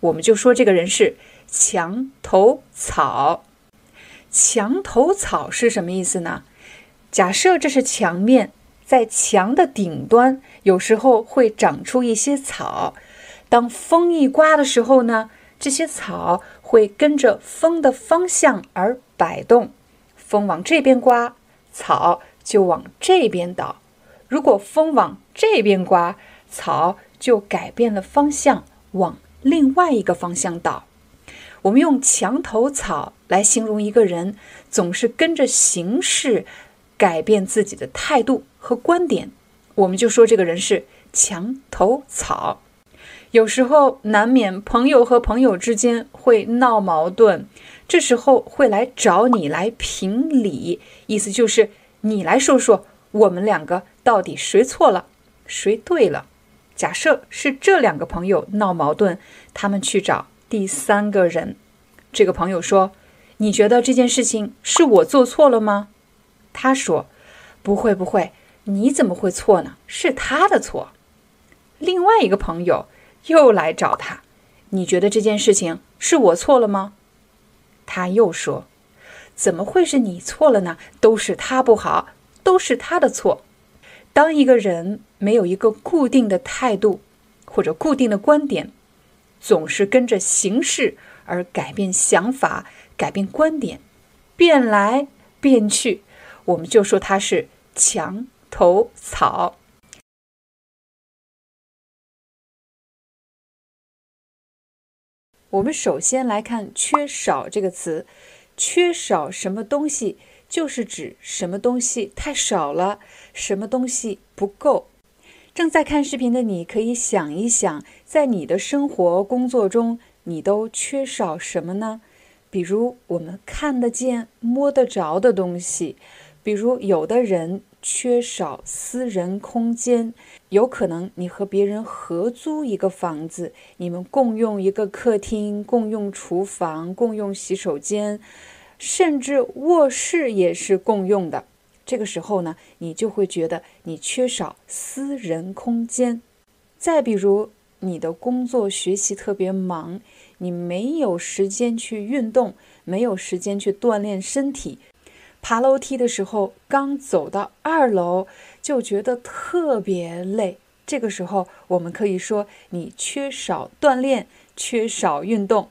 我们就说这个人是墙头草。墙头草是什么意思呢？假设这是墙面，在墙的顶端，有时候会长出一些草。当风一刮的时候呢，这些草会跟着风的方向而摆动。风往这边刮，草就往这边倒。如果风往这边刮，草就改变了方向，往另外一个方向倒。我们用墙头草来形容一个人总是跟着形势改变自己的态度和观点，我们就说这个人是墙头草。有时候难免朋友和朋友之间会闹矛盾，这时候会来找你来评理，意思就是你来说说我们两个到底谁错了，谁对了。假设是这两个朋友闹矛盾，他们去找第三个人，这个朋友说：“你觉得这件事情是我做错了吗？”他说：“不会，不会，你怎么会错呢？是他的错。”另外一个朋友。又来找他，你觉得这件事情是我错了吗？他又说：“怎么会是你错了呢？都是他不好，都是他的错。”当一个人没有一个固定的态度或者固定的观点，总是跟着形势而改变想法、改变观点，变来变去，我们就说他是墙头草。我们首先来看“缺少”这个词，“缺少什么东西”就是指什么东西太少了，什么东西不够。正在看视频的你，可以想一想，在你的生活、工作中，你都缺少什么呢？比如我们看得见、摸得着的东西，比如有的人。缺少私人空间，有可能你和别人合租一个房子，你们共用一个客厅，共用厨房，共用洗手间，甚至卧室也是共用的。这个时候呢，你就会觉得你缺少私人空间。再比如，你的工作学习特别忙，你没有时间去运动，没有时间去锻炼身体。爬楼梯的时候，刚走到二楼就觉得特别累。这个时候，我们可以说你缺少锻炼，缺少运动。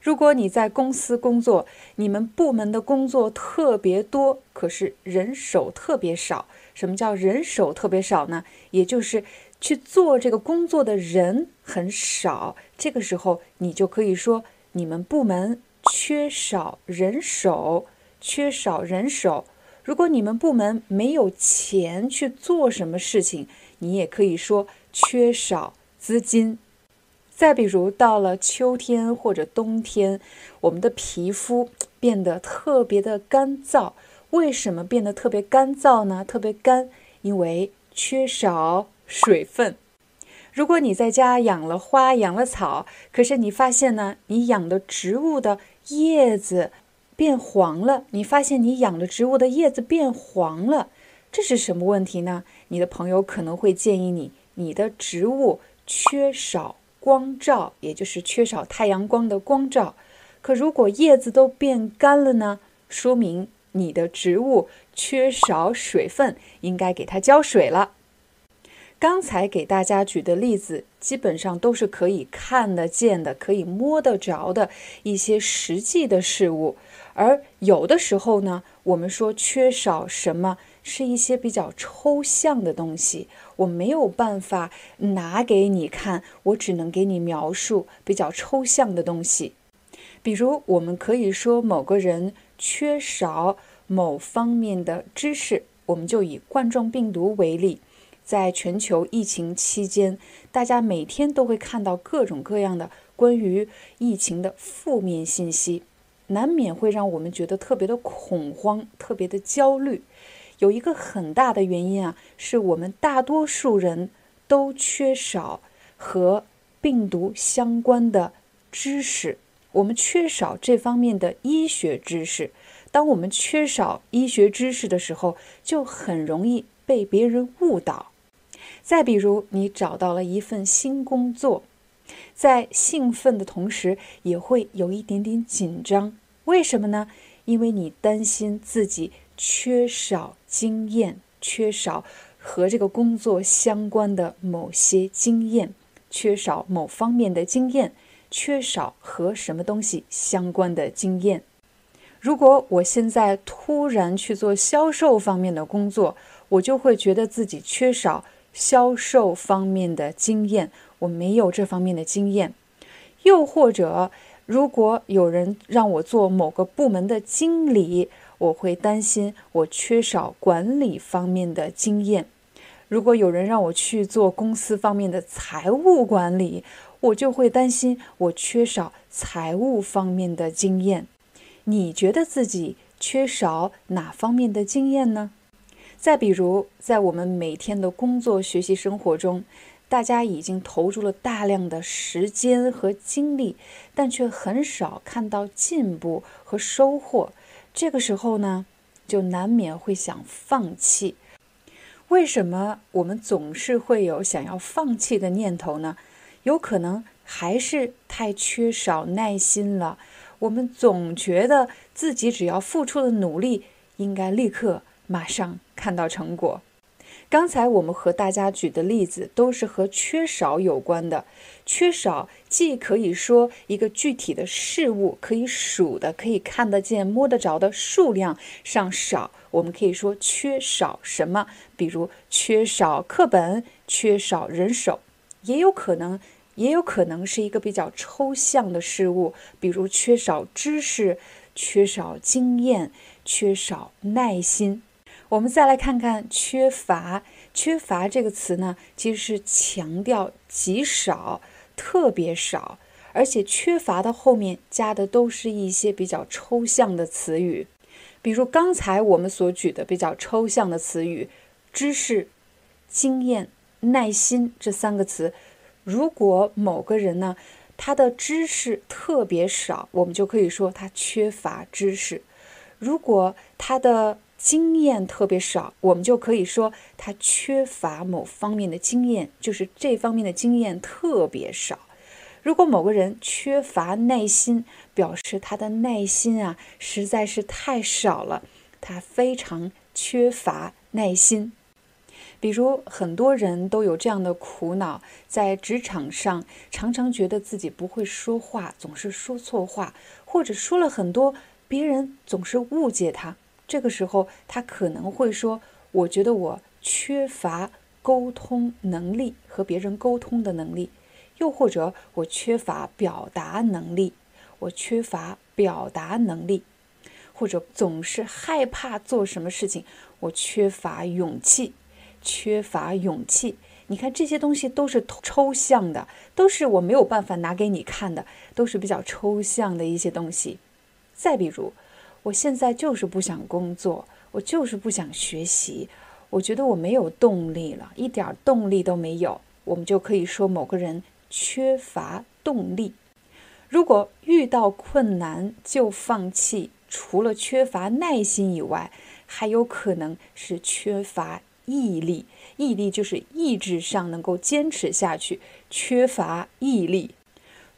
如果你在公司工作，你们部门的工作特别多，可是人手特别少。什么叫人手特别少呢？也就是去做这个工作的人很少。这个时候，你就可以说你们部门缺少人手。缺少人手，如果你们部门没有钱去做什么事情，你也可以说缺少资金。再比如，到了秋天或者冬天，我们的皮肤变得特别的干燥。为什么变得特别干燥呢？特别干，因为缺少水分。如果你在家养了花、养了草，可是你发现呢，你养的植物的叶子。变黄了，你发现你养的植物的叶子变黄了，这是什么问题呢？你的朋友可能会建议你，你的植物缺少光照，也就是缺少太阳光的光照。可如果叶子都变干了呢？说明你的植物缺少水分，应该给它浇水了。刚才给大家举的例子，基本上都是可以看得见的、可以摸得着的一些实际的事物。而有的时候呢，我们说缺少什么，是一些比较抽象的东西，我没有办法拿给你看，我只能给你描述比较抽象的东西。比如，我们可以说某个人缺少某方面的知识，我们就以冠状病毒为例，在全球疫情期间，大家每天都会看到各种各样的关于疫情的负面信息。难免会让我们觉得特别的恐慌，特别的焦虑。有一个很大的原因啊，是我们大多数人都缺少和病毒相关的知识，我们缺少这方面的医学知识。当我们缺少医学知识的时候，就很容易被别人误导。再比如，你找到了一份新工作，在兴奋的同时，也会有一点点紧张。为什么呢？因为你担心自己缺少经验，缺少和这个工作相关的某些经验，缺少某方面的经验，缺少和什么东西相关的经验。如果我现在突然去做销售方面的工作，我就会觉得自己缺少销售方面的经验，我没有这方面的经验。又或者，如果有人让我做某个部门的经理，我会担心我缺少管理方面的经验；如果有人让我去做公司方面的财务管理，我就会担心我缺少财务方面的经验。你觉得自己缺少哪方面的经验呢？再比如，在我们每天的工作、学习、生活中，大家已经投入了大量的时间和精力，但却很少看到进步和收获。这个时候呢，就难免会想放弃。为什么我们总是会有想要放弃的念头呢？有可能还是太缺少耐心了。我们总觉得自己只要付出的努力，应该立刻。马上看到成果。刚才我们和大家举的例子都是和缺少有关的。缺少既可以说一个具体的事物，可以数的、可以看得见、摸得着的数量上少，我们可以说缺少什么，比如缺少课本、缺少人手。也有可能，也有可能是一个比较抽象的事物，比如缺少知识、缺少经验、缺少耐心。我们再来看看“缺乏”。缺乏这个词呢，其实是强调极少、特别少，而且缺乏的后面加的都是一些比较抽象的词语，比如刚才我们所举的比较抽象的词语“知识”“经验”“耐心”这三个词。如果某个人呢，他的知识特别少，我们就可以说他缺乏知识；如果他的经验特别少，我们就可以说他缺乏某方面的经验，就是这方面的经验特别少。如果某个人缺乏耐心，表示他的耐心啊实在是太少了，他非常缺乏耐心。比如很多人都有这样的苦恼，在职场上常常觉得自己不会说话，总是说错话，或者说了很多，别人总是误解他。这个时候，他可能会说：“我觉得我缺乏沟通能力，和别人沟通的能力，又或者我缺乏表达能力，我缺乏表达能力，或者总是害怕做什么事情，我缺乏勇气，缺乏勇气。你看这些东西都是抽象的，都是我没有办法拿给你看的，都是比较抽象的一些东西。再比如。”我现在就是不想工作，我就是不想学习，我觉得我没有动力了，一点动力都没有。我们就可以说某个人缺乏动力。如果遇到困难就放弃，除了缺乏耐心以外，还有可能是缺乏毅力。毅力就是意志上能够坚持下去，缺乏毅力。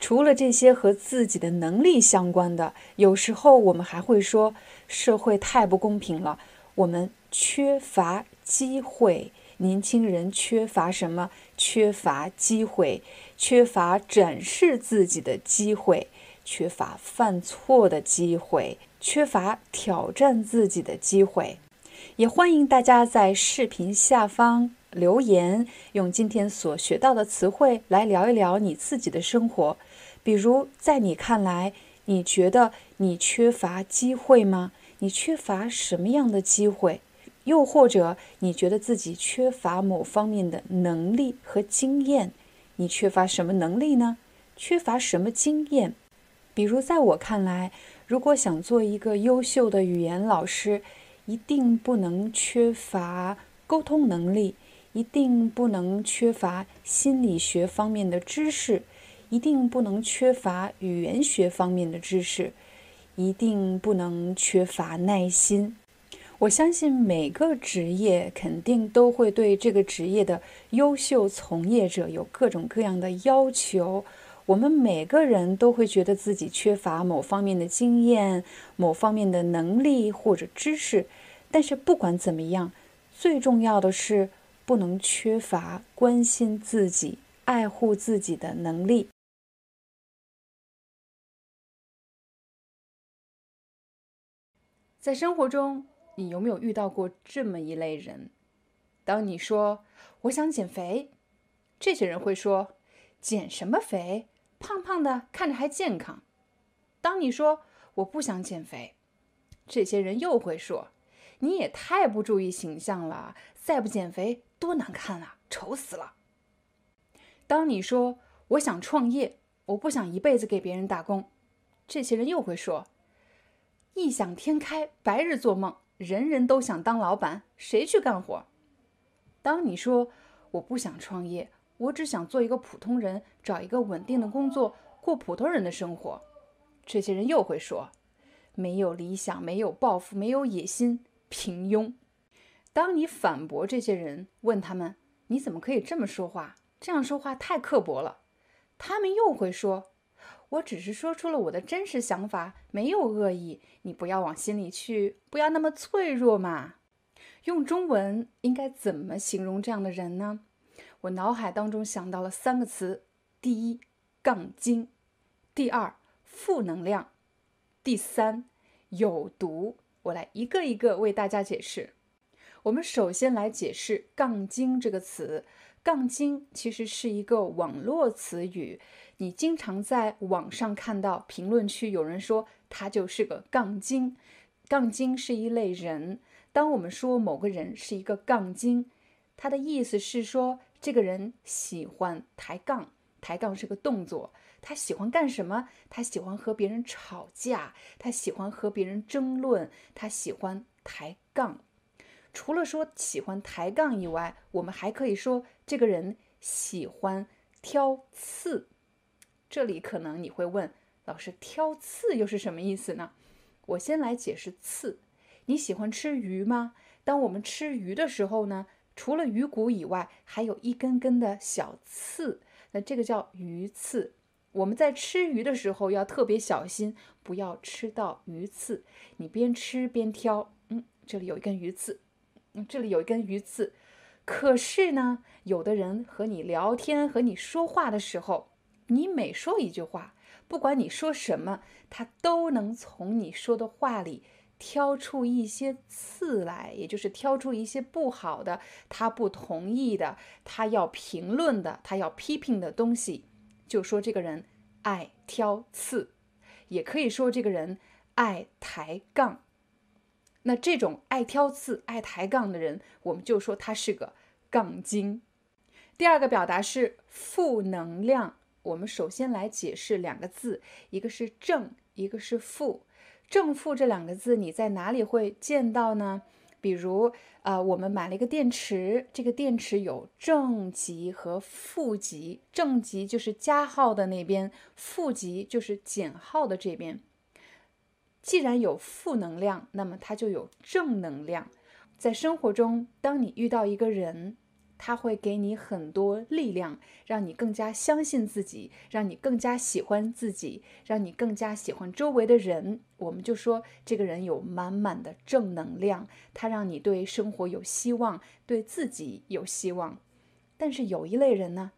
除了这些和自己的能力相关的，有时候我们还会说社会太不公平了，我们缺乏机会。年轻人缺乏什么？缺乏机会，缺乏展示自己的机会，缺乏犯错的机会，缺乏挑战自己的机会。也欢迎大家在视频下方留言，用今天所学到的词汇来聊一聊你自己的生活。比如，在你看来，你觉得你缺乏机会吗？你缺乏什么样的机会？又或者，你觉得自己缺乏某方面的能力和经验？你缺乏什么能力呢？缺乏什么经验？比如，在我看来，如果想做一个优秀的语言老师，一定不能缺乏沟通能力，一定不能缺乏心理学方面的知识。一定不能缺乏语言学方面的知识，一定不能缺乏耐心。我相信每个职业肯定都会对这个职业的优秀从业者有各种各样的要求。我们每个人都会觉得自己缺乏某方面的经验、某方面的能力或者知识。但是不管怎么样，最重要的是不能缺乏关心自己、爱护自己的能力。在生活中，你有没有遇到过这么一类人？当你说“我想减肥”，这些人会说：“减什么肥？胖胖的看着还健康。”当你说我不想减肥，这些人又会说你也太不注意形象了，再不减肥多难看啊，丑死了。当你说我想创业，我不想一辈子给别人打工，这些人又会说异想天开，白日做梦，人人都想当老板，谁去干活？当你说我不想创业，我只想做一个普通人，找一个稳定的工作，过普通人的生活，这些人又会说没有理想，没有抱负，没有野心，平庸。当你反驳这些人，问他们你怎么可以这么说话？这样说话太刻薄了。他们又会说，我只是说出了我的真实想法，没有恶意，你不要往心里去，不要那么脆弱嘛。用中文应该怎么形容这样的人呢？我脑海当中想到了三个词：第一，杠精；第二，负能量；第三，有毒。我来一个一个为大家解释。我们首先来解释“杠精”这个词。杠精其实是一个网络词语，你经常在网上看到评论区有人说他就是个杠精。杠精是一类人。当我们说某个人是一个杠精，他的意思是说这个人喜欢抬杠。抬杠是个动作，他喜欢干什么？他喜欢和别人吵架，他喜欢和别人争论，他喜欢抬杠。除了说喜欢抬杠以外，我们还可以说这个人喜欢挑刺。这里可能你会问老师，挑刺又是什么意思呢？我先来解释刺。你喜欢吃鱼吗？当我们吃鱼的时候呢，除了鱼骨以外，还有一根根的小刺，那这个叫鱼刺。我们在吃鱼的时候要特别小心，不要吃到鱼刺。你边吃边挑，嗯，这里有一根鱼刺，嗯，这里有一根鱼刺。可是呢，有的人和你聊天、和你说话的时候，你每说一句话，不管你说什么，他都能从你说的话里。挑出一些刺来，也就是挑出一些不好的，他不同意的，他要评论的，他要批评的东西，就说这个人爱挑刺，也可以说这个人爱抬杠。那这种爱挑刺、爱抬杠的人，我们就说他是个杠精。第二个表达是负能量，我们首先来解释两个字，一个是正，一个是负。正负这两个字，你在哪里会见到呢？比如，呃，我们买了一个电池，这个电池有正极和负极，正极就是加号的那边，负极就是减号的这边。既然有负能量，那么它就有正能量。在生活中，当你遇到一个人，他会给你很多力量，让你更加相信自己，让你更加喜欢自己，让你更加喜欢周围的人。我们就说这个人有满满的正能量，他让你对生活有希望，对自己有希望。但是有一类人呢，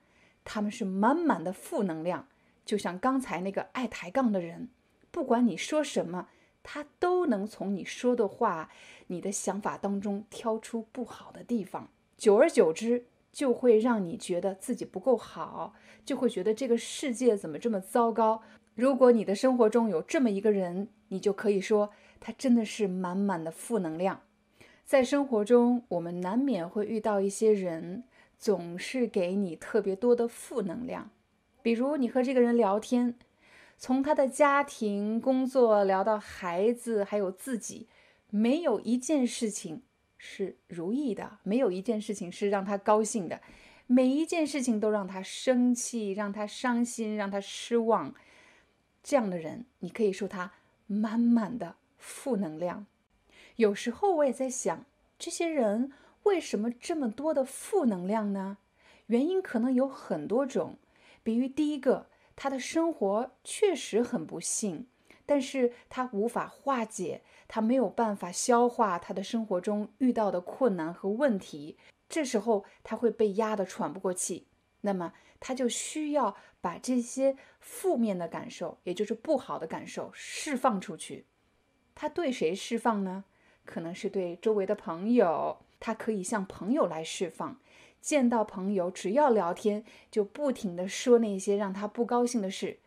他们是满满的负能量，就像刚才那个爱抬杠的人，不管你说什么，他都能从你说的话、你的想法当中挑出不好的地方。久而久之，就会让你觉得自己不够好，就会觉得这个世界怎么这么糟糕。如果你的生活中有这么一个人，你就可以说他真的是满满的负能量。在生活中，我们难免会遇到一些人，总是给你特别多的负能量。比如你和这个人聊天，从他的家庭、工作聊到孩子，还有自己，没有一件事情。是如意的，没有一件事情是让他高兴的，每一件事情都让他生气，让他伤心，让他失望。这样的人，你可以说他满满的负能量。有时候我也在想，这些人为什么这么多的负能量呢？原因可能有很多种，比如第一个，他的生活确实很不幸。但是他无法化解，他没有办法消化他的生活中遇到的困难和问题，这时候他会被压得喘不过气，那么他就需要把这些负面的感受，也就是不好的感受释放出去。他对谁释放呢？可能是对周围的朋友，他可以向朋友来释放。见到朋友，只要聊天，就不停的说那些让他不高兴的事。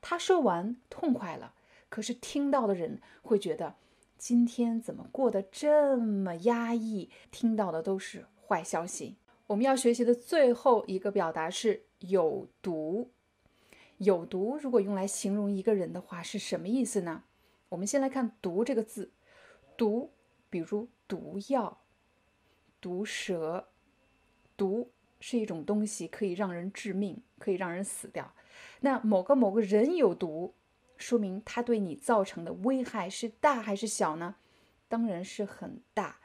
他说完痛快了。可是听到的人会觉得今天怎么过得这么压抑？听到的都是坏消息。我们要学习的最后一个表达是有毒。有毒如果用来形容一个人的话是什么意思呢？我们先来看“毒”这个字，“毒”比如毒药、毒蛇，毒是一种东西，可以让人致命，可以让人死掉。那某个某个人有毒，说明他对你造成的危害是大还是小呢？当然是很大。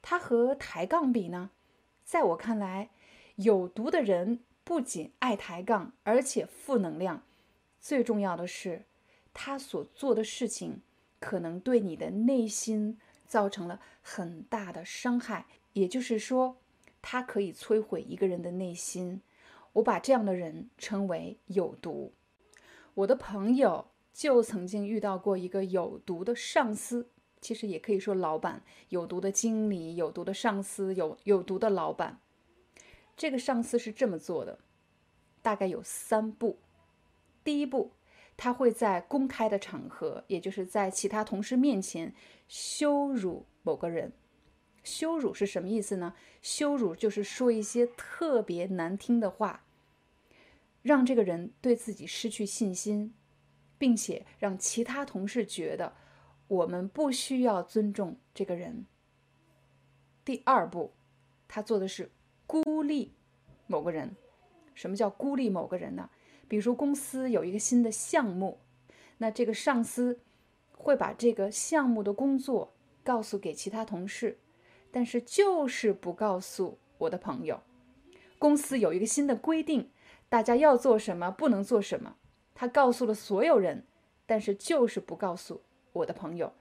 他和抬杠比呢？在我看来，有毒的人不仅爱抬杠，而且负能量。最重要的是，他所做的事情可能对你的内心造成了很大的伤害。也就是说，他可以摧毁一个人的内心。我把这样的人称为有毒。我的朋友就曾经遇到过一个有毒的上司，其实也可以说老板，有毒的经理，有毒的上司，有有毒的老板。这个上司是这么做的，大概有三步。第一步，他会在公开的场合，也就是在其他同事面前羞辱某个人。羞辱是什么意思呢？羞辱就是说一些特别难听的话，让这个人对自己失去信心，并且让其他同事觉得我们不需要尊重这个人。第二步，他做的是孤立某个人。什么叫孤立某个人呢？比如说公司有一个新的项目，那这个上司会把这个项目的工作告诉给其他同事。但是就是不告诉我的朋友，公司有一个新的规定，大家要做什么，不能做什么。他告诉了所有人，但是就是不告诉我的朋友。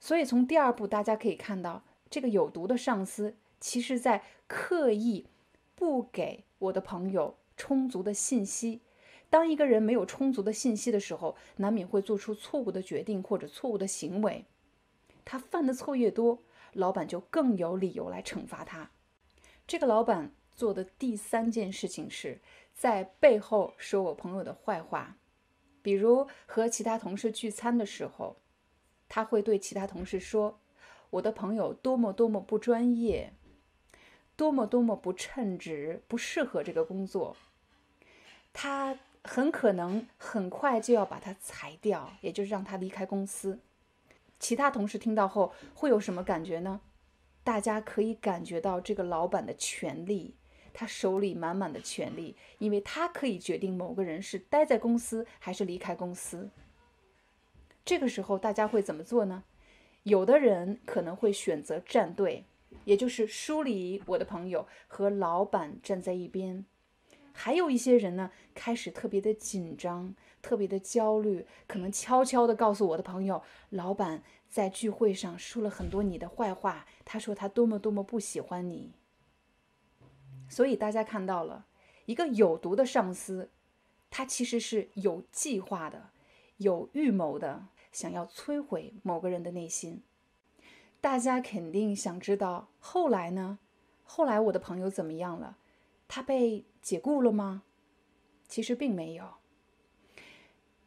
所以从第二步大家可以看到，这个有毒的上司其实在刻意不给我的朋友充足的信息。当一个人没有充足的信息的时候，难免会做出错误的决定或者错误的行为。他犯的错越多。老板就更有理由来惩罚他。这个老板做的第三件事情是在背后说我朋友的坏话，比如和其他同事聚餐的时候，他会对其他同事说我的朋友多么多么不专业，多么多么不称职，不适合这个工作。他很可能很快就要把他裁掉，也就是让他离开公司。其他同事听到后会有什么感觉呢？大家可以感觉到这个老板的权力，他手里满满的权力，因为他可以决定某个人是待在公司还是离开公司。这个时候大家会怎么做呢？有的人可能会选择站队，也就是疏离我的朋友和老板站在一边。还有一些人呢，开始特别的紧张，特别的焦虑，可能悄悄的告诉我的朋友，老板在聚会上说了很多你的坏话，他说他多么多么不喜欢你。所以大家看到了一个有毒的上司，他其实是有计划的、有预谋的，想要摧毁某个人的内心。大家肯定想知道后来呢？后来我的朋友怎么样了？他被解雇了吗？其实并没有。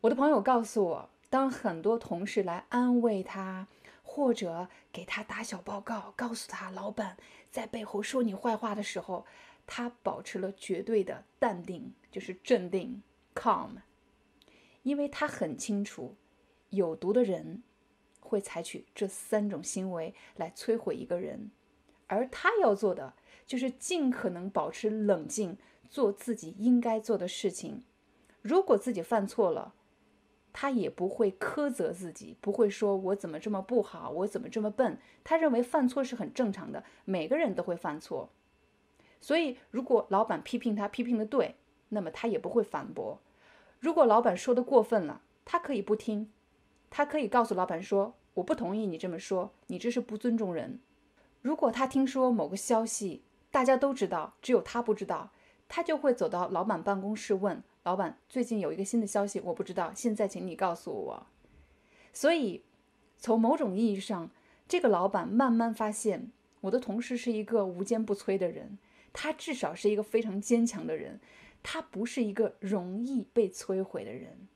我的朋友告诉我，当很多同事来安慰他，或者给他打小报告，告诉他老板在背后说你坏话的时候，他保持了绝对的淡定，就是镇定 （calm），因为他很清楚，有毒的人会采取这三种行为来摧毁一个人，而他要做的。就是尽可能保持冷静，做自己应该做的事情。如果自己犯错了，他也不会苛责自己，不会说我怎么这么不好，我怎么这么笨。他认为犯错是很正常的，每个人都会犯错。所以，如果老板批评他批评的对，那么他也不会反驳。如果老板说的过分了，他可以不听，他可以告诉老板说：“我不同意你这么说，你这是不尊重人。”如果他听说某个消息，大家都知道，只有他不知道，他就会走到老板办公室问老板：“最近有一个新的消息，我不知道，现在请你告诉我。”所以，从某种意义上，这个老板慢慢发现，我的同事是一个无坚不摧的人，他至少是一个非常坚强的人，他不是一个容易被摧毁的人。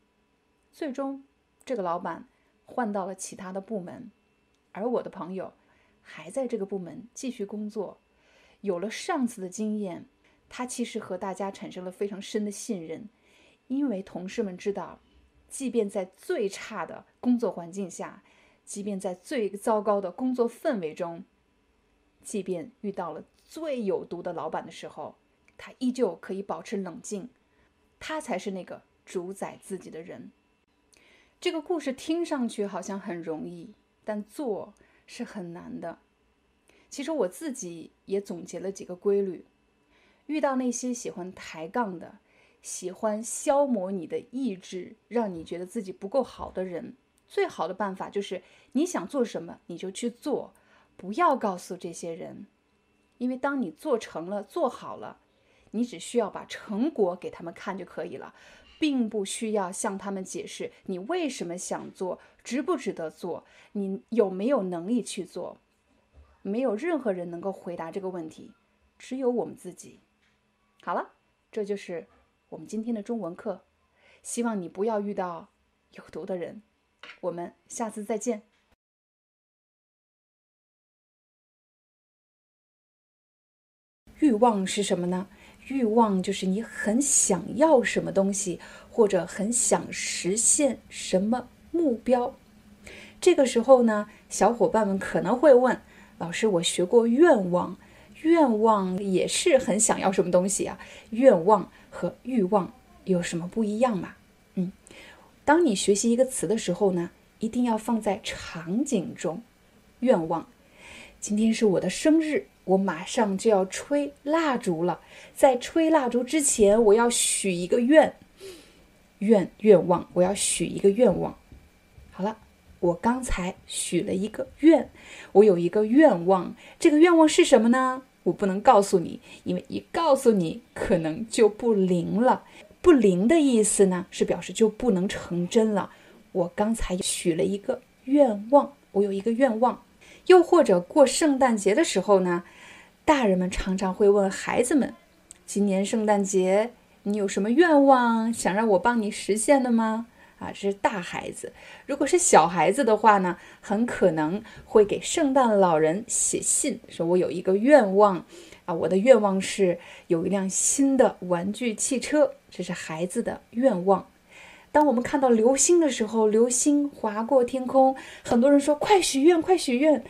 最终，这个老板换到了其他的部门，而我的朋友还在这个部门继续工作，有了上次的经验，他其实和大家产生了非常深的信任，因为同事们知道，即便在最差的工作环境下，即便在最糟糕的工作氛围中，即便遇到了最有毒的老板的时候，他依旧可以保持冷静，他才是那个主宰自己的人。这个故事听上去好像很容易，但做是很难的。其实我自己也总结了几个规律：遇到那些喜欢抬杠的、喜欢消磨你的意志、让你觉得自己不够好的人，最好的办法就是你想做什么你就去做，不要告诉这些人，因为当你做成了、做好了，你只需要把成果给他们看就可以了。并不需要向他们解释你为什么想做，值不值得做，你有没有能力去做。没有任何人能够回答这个问题，只有我们自己。好了，这就是我们今天的中文课。希望你不要遇到有毒的人。我们下次再见。欲望是什么呢？欲望就是你很想要什么东西，或者很想实现什么目标。这个时候呢，小伙伴们可能会问：老师，我学过愿望，愿望也是很想要什么东西啊？愿望和欲望有什么不一样吗？嗯，当你学习一个词的时候呢，一定要放在场景中。愿望，今天是我的生日。我马上就要吹蜡烛了，在吹蜡烛之前，我要许一个愿，愿愿望，我要许一个愿望。好了，我刚才许了一个愿，我有一个愿望，这个愿望是什么呢？我不能告诉你，因为一告诉你，可能就不灵了。不灵的意思呢，是表示就不能成真了。我刚才许了一个愿望，我有一个愿望。又或者过圣诞节的时候呢？大人们常常会问孩子们：“今年圣诞节你有什么愿望想让我帮你实现的吗？”啊，这是大孩子。如果是小孩子的话呢，很可能会给圣诞老人写信，说我有一个愿望啊，我的愿望是有一辆新的玩具汽车。这是孩子的愿望。当我们看到流星的时候，流星划过天空，很多人说：“快许愿，快许愿！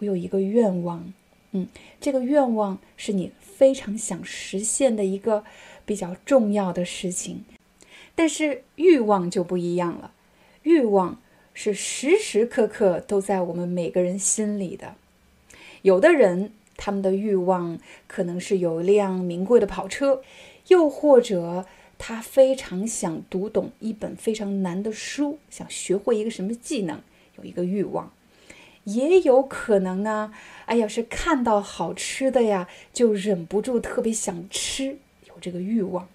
我有一个愿望。”嗯，这个愿望是你非常想实现的一个比较重要的事情，但是欲望就不一样了。欲望是时时刻刻都在我们每个人心里的。有的人他们的欲望可能是有一辆名贵的跑车，又或者他非常想读懂一本非常难的书，想学会一个什么技能，有一个欲望。也有可能呢，哎呀，是看到好吃的呀，就忍不住特别想吃，有这个欲望；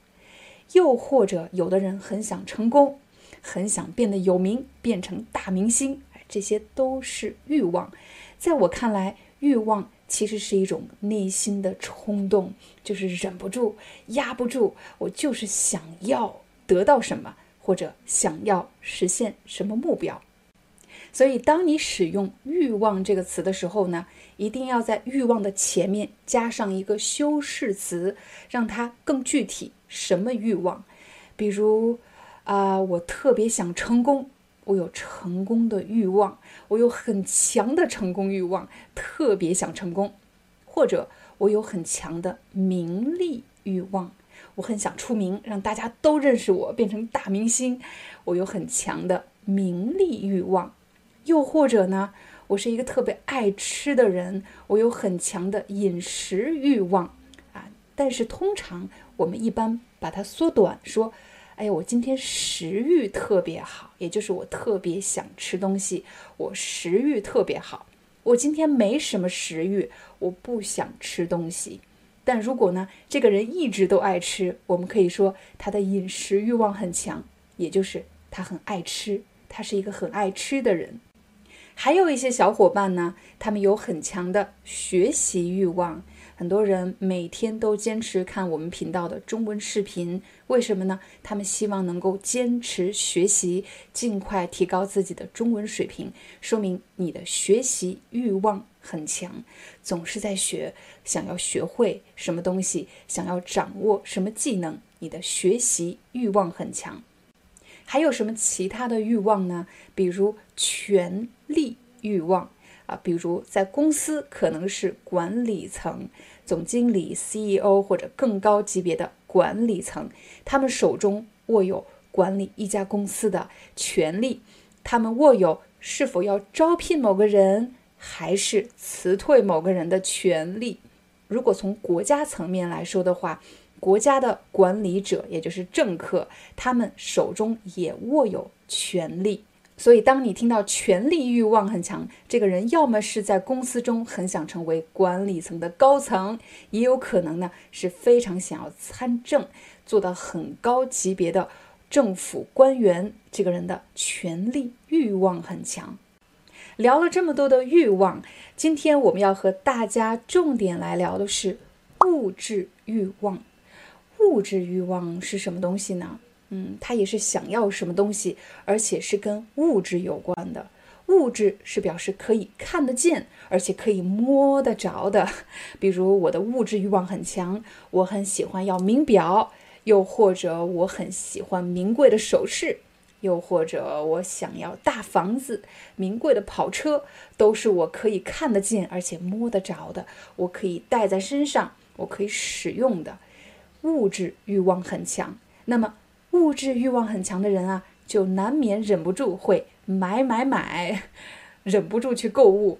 又或者有的人很想成功，很想变得有名，变成大明星，这些都是欲望。在我看来，欲望其实是一种内心的冲动，就是忍不住、压不住，我就是想要得到什么，或者想要实现什么目标。所以，当你使用“欲望”这个词的时候呢，一定要在“欲望”的前面加上一个修饰词，让它更具体。什么欲望？比如，啊，我特别想成功，我有成功的欲望，我有很强的成功欲望，特别想成功；或者，我有很强的名利欲望，我很想出名，让大家都认识我，变成大明星，我有很强的名利欲望。又或者呢，我是一个特别爱吃的人，我有很强的饮食欲望啊。但是通常我们一般把它缩短，说：“哎呀，我今天食欲特别好，也就是我特别想吃东西，我食欲特别好。我今天没什么食欲，我不想吃东西。但如果呢，这个人一直都爱吃，我们可以说他的饮食欲望很强，也就是他很爱吃，他是一个很爱吃的人。”还有一些小伙伴呢，他们有很强的学习欲望，很多人每天都坚持看我们频道的中文视频，为什么呢？他们希望能够坚持学习，尽快提高自己的中文水平，说明你的学习欲望很强，总是在学，想要学会什么东西，想要掌握什么技能，你的学习欲望很强。还有什么其他的欲望呢？比如权利欲望。啊，比如在公司可能是管理层、总经理、CEO 或者更高级别的管理层，他们手中握有管理一家公司的权利，他们握有是否要招聘某个人还是辞退某个人的权利。如果从国家层面来说的话，国家的管理者也就是政客，他们手中也握有权利。所以，当你听到权力欲望很强，这个人要么是在公司中很想成为管理层的高层，也有可能呢是非常想要参政，做到很高级别的政府官员。这个人的权力欲望很强。聊了这么多的欲望，今天我们要和大家重点来聊的是物质欲望。物质欲望是什么东西呢？嗯，他也是想要什么东西，而且是跟物质有关的。物质是表示可以看得见，而且可以摸得着的。比如我的物质欲望很强，我很喜欢要名表，又或者我很喜欢名贵的首饰，又或者我想要大房子、名贵的跑车，都是我可以看得见而且摸得着的，我可以带在身上，我可以使用的。物质欲望很强，那么。物质欲望很强的人啊，就难免忍不住会买买买，[LAUGHS] 忍不住去购物。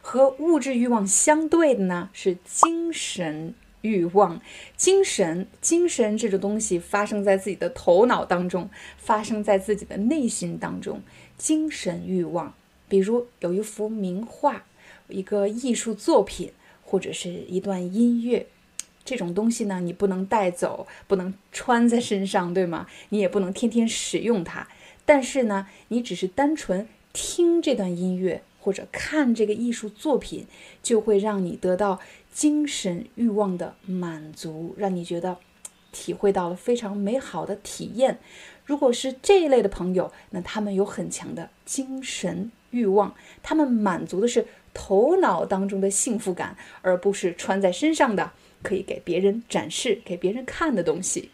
和物质欲望相对的呢，是精神欲望。精神，精神这种东西发生在自己的头脑当中，发生在自己的内心当中。精神欲望，比如有一幅名画，一个艺术作品，或者是一段音乐。这种东西呢，你不能带走，不能穿在身上，对吗？你也不能天天使用它。但是呢，你只是单纯听这段音乐或者看这个艺术作品，就会让你得到精神欲望的满足，让你觉得体会到了非常美好的体验。如果是这一类的朋友，那他们有很强的精神欲望，他们满足的是头脑当中的幸福感，而不是穿在身上的。可以给别人展示、给别人看的东西。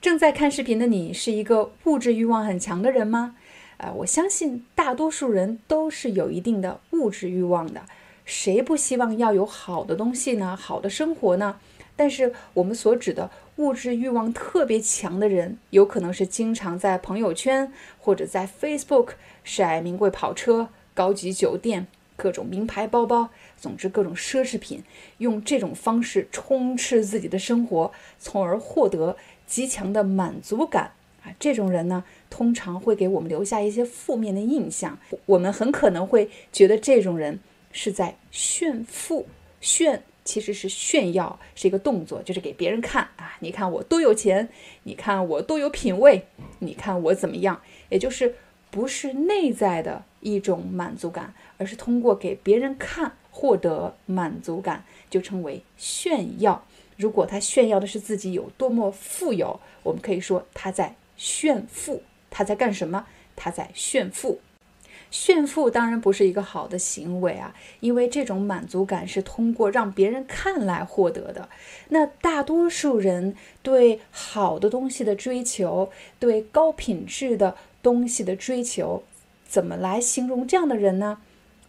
正在看视频的你是一个物质欲望很强的人吗？啊，我相信大多数人都是有一定的物质欲望的。谁不希望要有好的东西呢？好的生活呢？但是我们所指的物质欲望特别强的人，有可能是经常在朋友圈或者在 Facebook 晒名贵跑车、高级酒店。各种名牌包包，总之各种奢侈品，用这种方式充斥自己的生活，从而获得极强的满足感啊！这种人呢，通常会给我们留下一些负面的印象。我们很可能会觉得这种人是在炫富，炫其实是炫耀，是一个动作，就是给别人看啊！你看我多有钱，你看我多有品味，你看我怎么样？也就是不是内在的一种满足感。而是通过给别人看获得满足感，就称为炫耀。如果他炫耀的是自己有多么富有，我们可以说他在炫富。他在干什么？他在炫富。炫富当然不是一个好的行为啊，因为这种满足感是通过让别人看来获得的。那大多数人对好的东西的追求，对高品质的东西的追求，怎么来形容这样的人呢？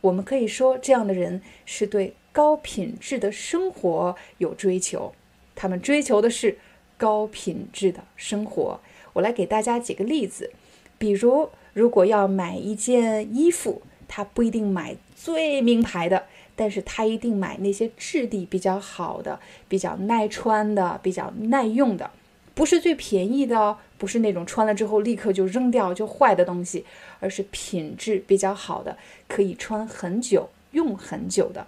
我们可以说，这样的人是对高品质的生活有追求，他们追求的是高品质的生活。我来给大家几个例子，比如，如果要买一件衣服，他不一定买最名牌的，但是他一定买那些质地比较好的、比较耐穿的、比较耐用的。不是最便宜的哦，不是那种穿了之后立刻就扔掉就坏的东西，而是品质比较好的，可以穿很久、用很久的。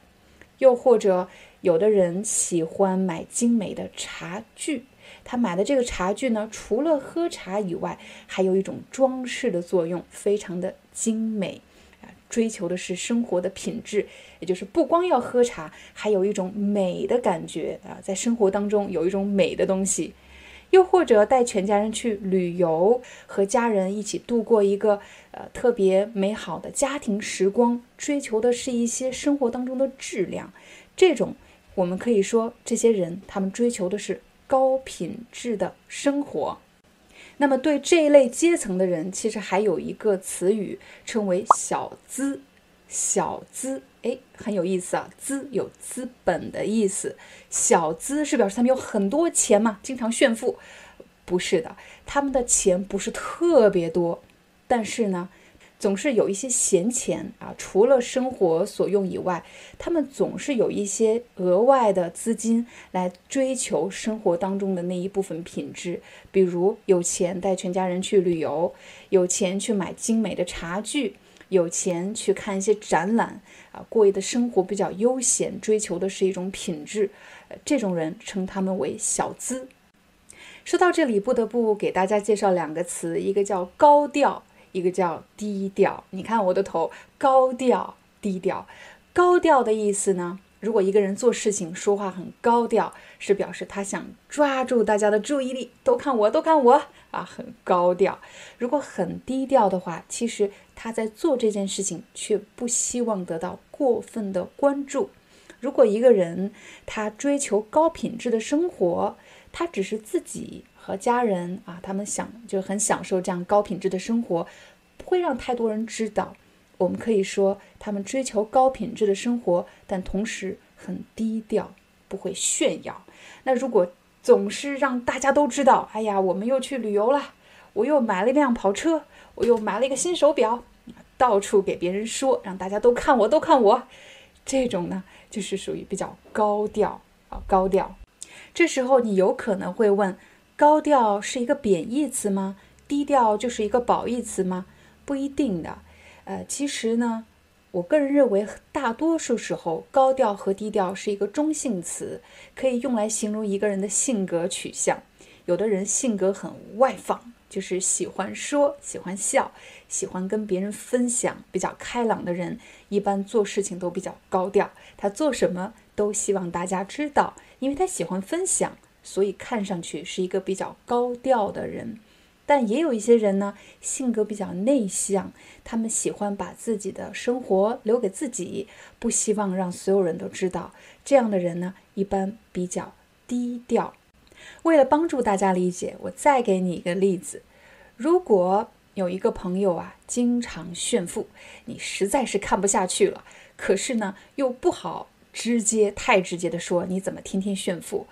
又或者，有的人喜欢买精美的茶具，他买的这个茶具呢，除了喝茶以外，还有一种装饰的作用，非常的精美啊。追求的是生活的品质，也就是不光要喝茶，还有一种美的感觉啊，在生活当中有一种美的东西。又或者带全家人去旅游，和家人一起度过一个呃特别美好的家庭时光，追求的是一些生活当中的质量。这种我们可以说，这些人他们追求的是高品质的生活。那么对这一类阶层的人，其实还有一个词语称为“小资”。小资，哎，很有意思啊！资有资本的意思，小资是表示他们有很多钱嘛，经常炫富。不是的，他们的钱不是特别多，但是呢，总是有一些闲钱啊。除了生活所用以外，他们总是有一些额外的资金来追求生活当中的那一部分品质。比如有钱带全家人去旅游，有钱去买精美的茶具。有钱去看一些展览啊，过的生活比较悠闲，追求的是一种品质，呃，这种人称他们为小资。说到这里，不得不给大家介绍两个词，一个叫高调，一个叫低调。你看我的头，高调、低调。高调的意思呢？如果一个人做事情说话很高调，是表示他想抓住大家的注意力，都看我，都看我啊，很高调。如果很低调的话，其实他在做这件事情，却不希望得到过分的关注。如果一个人他追求高品质的生活，他只是自己和家人啊，他们想就很享受这样高品质的生活，不会让太多人知道。我们可以说，他们追求高品质的生活，但同时很低调，不会炫耀。那如果总是让大家都知道，哎呀，我们又去旅游了，我又买了一辆跑车，我又买了一个新手表，到处给别人说，让大家都看我，都看我，这种呢，就是属于比较高调啊，高调。这时候你有可能会问：高调是一个贬义词吗？低调就是一个褒义词吗？不一定的。呃，其实呢，我个人认为，大多数时候，高调和低调是一个中性词，可以用来形容一个人的性格取向。有的人性格很外放，就是喜欢说、喜欢笑、喜欢跟别人分享，比较开朗的人，一般做事情都比较高调。他做什么都希望大家知道，因为他喜欢分享，所以看上去是一个比较高调的人。但也有一些人呢，性格比较内向，他们喜欢把自己的生活留给自己，不希望让所有人都知道。这样的人呢，一般比较低调。为了帮助大家理解，我再给你一个例子：如果有一个朋友啊，经常炫富，你实在是看不下去了，可是呢，又不好直接太直接的说你怎么天天炫富，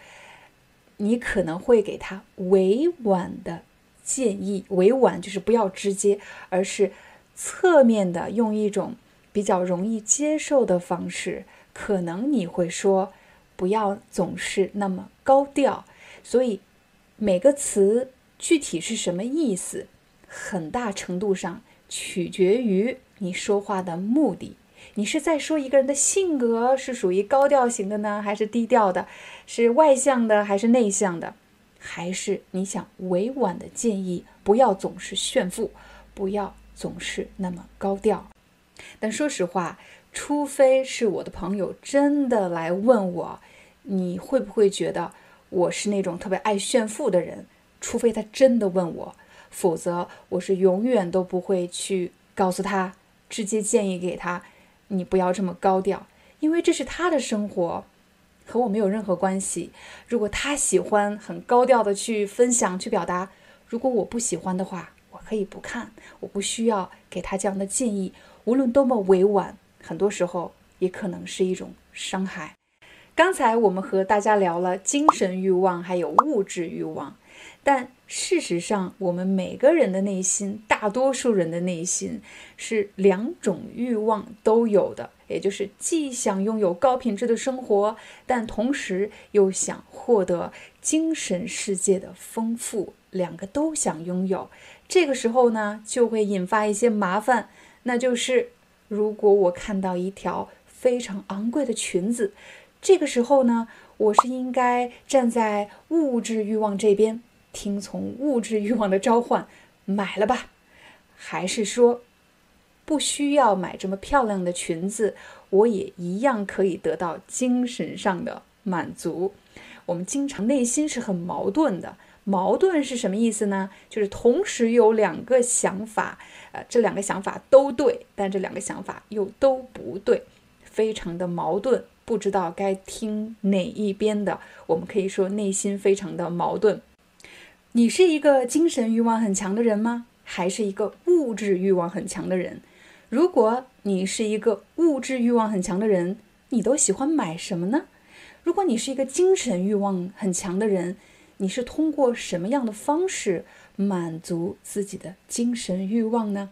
你可能会给他委婉的。建议委婉就是不要直接，而是侧面的用一种比较容易接受的方式。可能你会说，不要总是那么高调。所以每个词具体是什么意思，很大程度上取决于你说话的目的。你是在说一个人的性格是属于高调型的呢，还是低调的？是外向的还是内向的？还是你想委婉的建议，不要总是炫富，不要总是那么高调。但说实话，除非是我的朋友真的来问我，你会不会觉得我是那种特别爱炫富的人？除非他真的问我，否则我是永远都不会去告诉他，直接建议给他，你不要这么高调，因为这是他的生活。和我没有任何关系。如果他喜欢很高调的去分享、去表达，如果我不喜欢的话，我可以不看，我不需要给他这样的建议。无论多么委婉，很多时候也可能是一种伤害。刚才我们和大家聊了精神欲望，还有物质欲望。但事实上，我们每个人的内心，大多数人的内心是两种欲望都有的，也就是既想拥有高品质的生活，但同时又想获得精神世界的丰富，两个都想拥有。这个时候呢，就会引发一些麻烦，那就是如果我看到一条非常昂贵的裙子，这个时候呢，我是应该站在物质欲望这边。听从物质欲望的召唤，买了吧？还是说，不需要买这么漂亮的裙子，我也一样可以得到精神上的满足。我们经常内心是很矛盾的，矛盾是什么意思呢？就是同时有两个想法，呃，这两个想法都对，但这两个想法又都不对，非常的矛盾，不知道该听哪一边的。我们可以说内心非常的矛盾。你是一个精神欲望很强的人吗？还是一个物质欲望很强的人？如果你是一个物质欲望很强的人，你都喜欢买什么呢？如果你是一个精神欲望很强的人，你是通过什么样的方式满足自己的精神欲望呢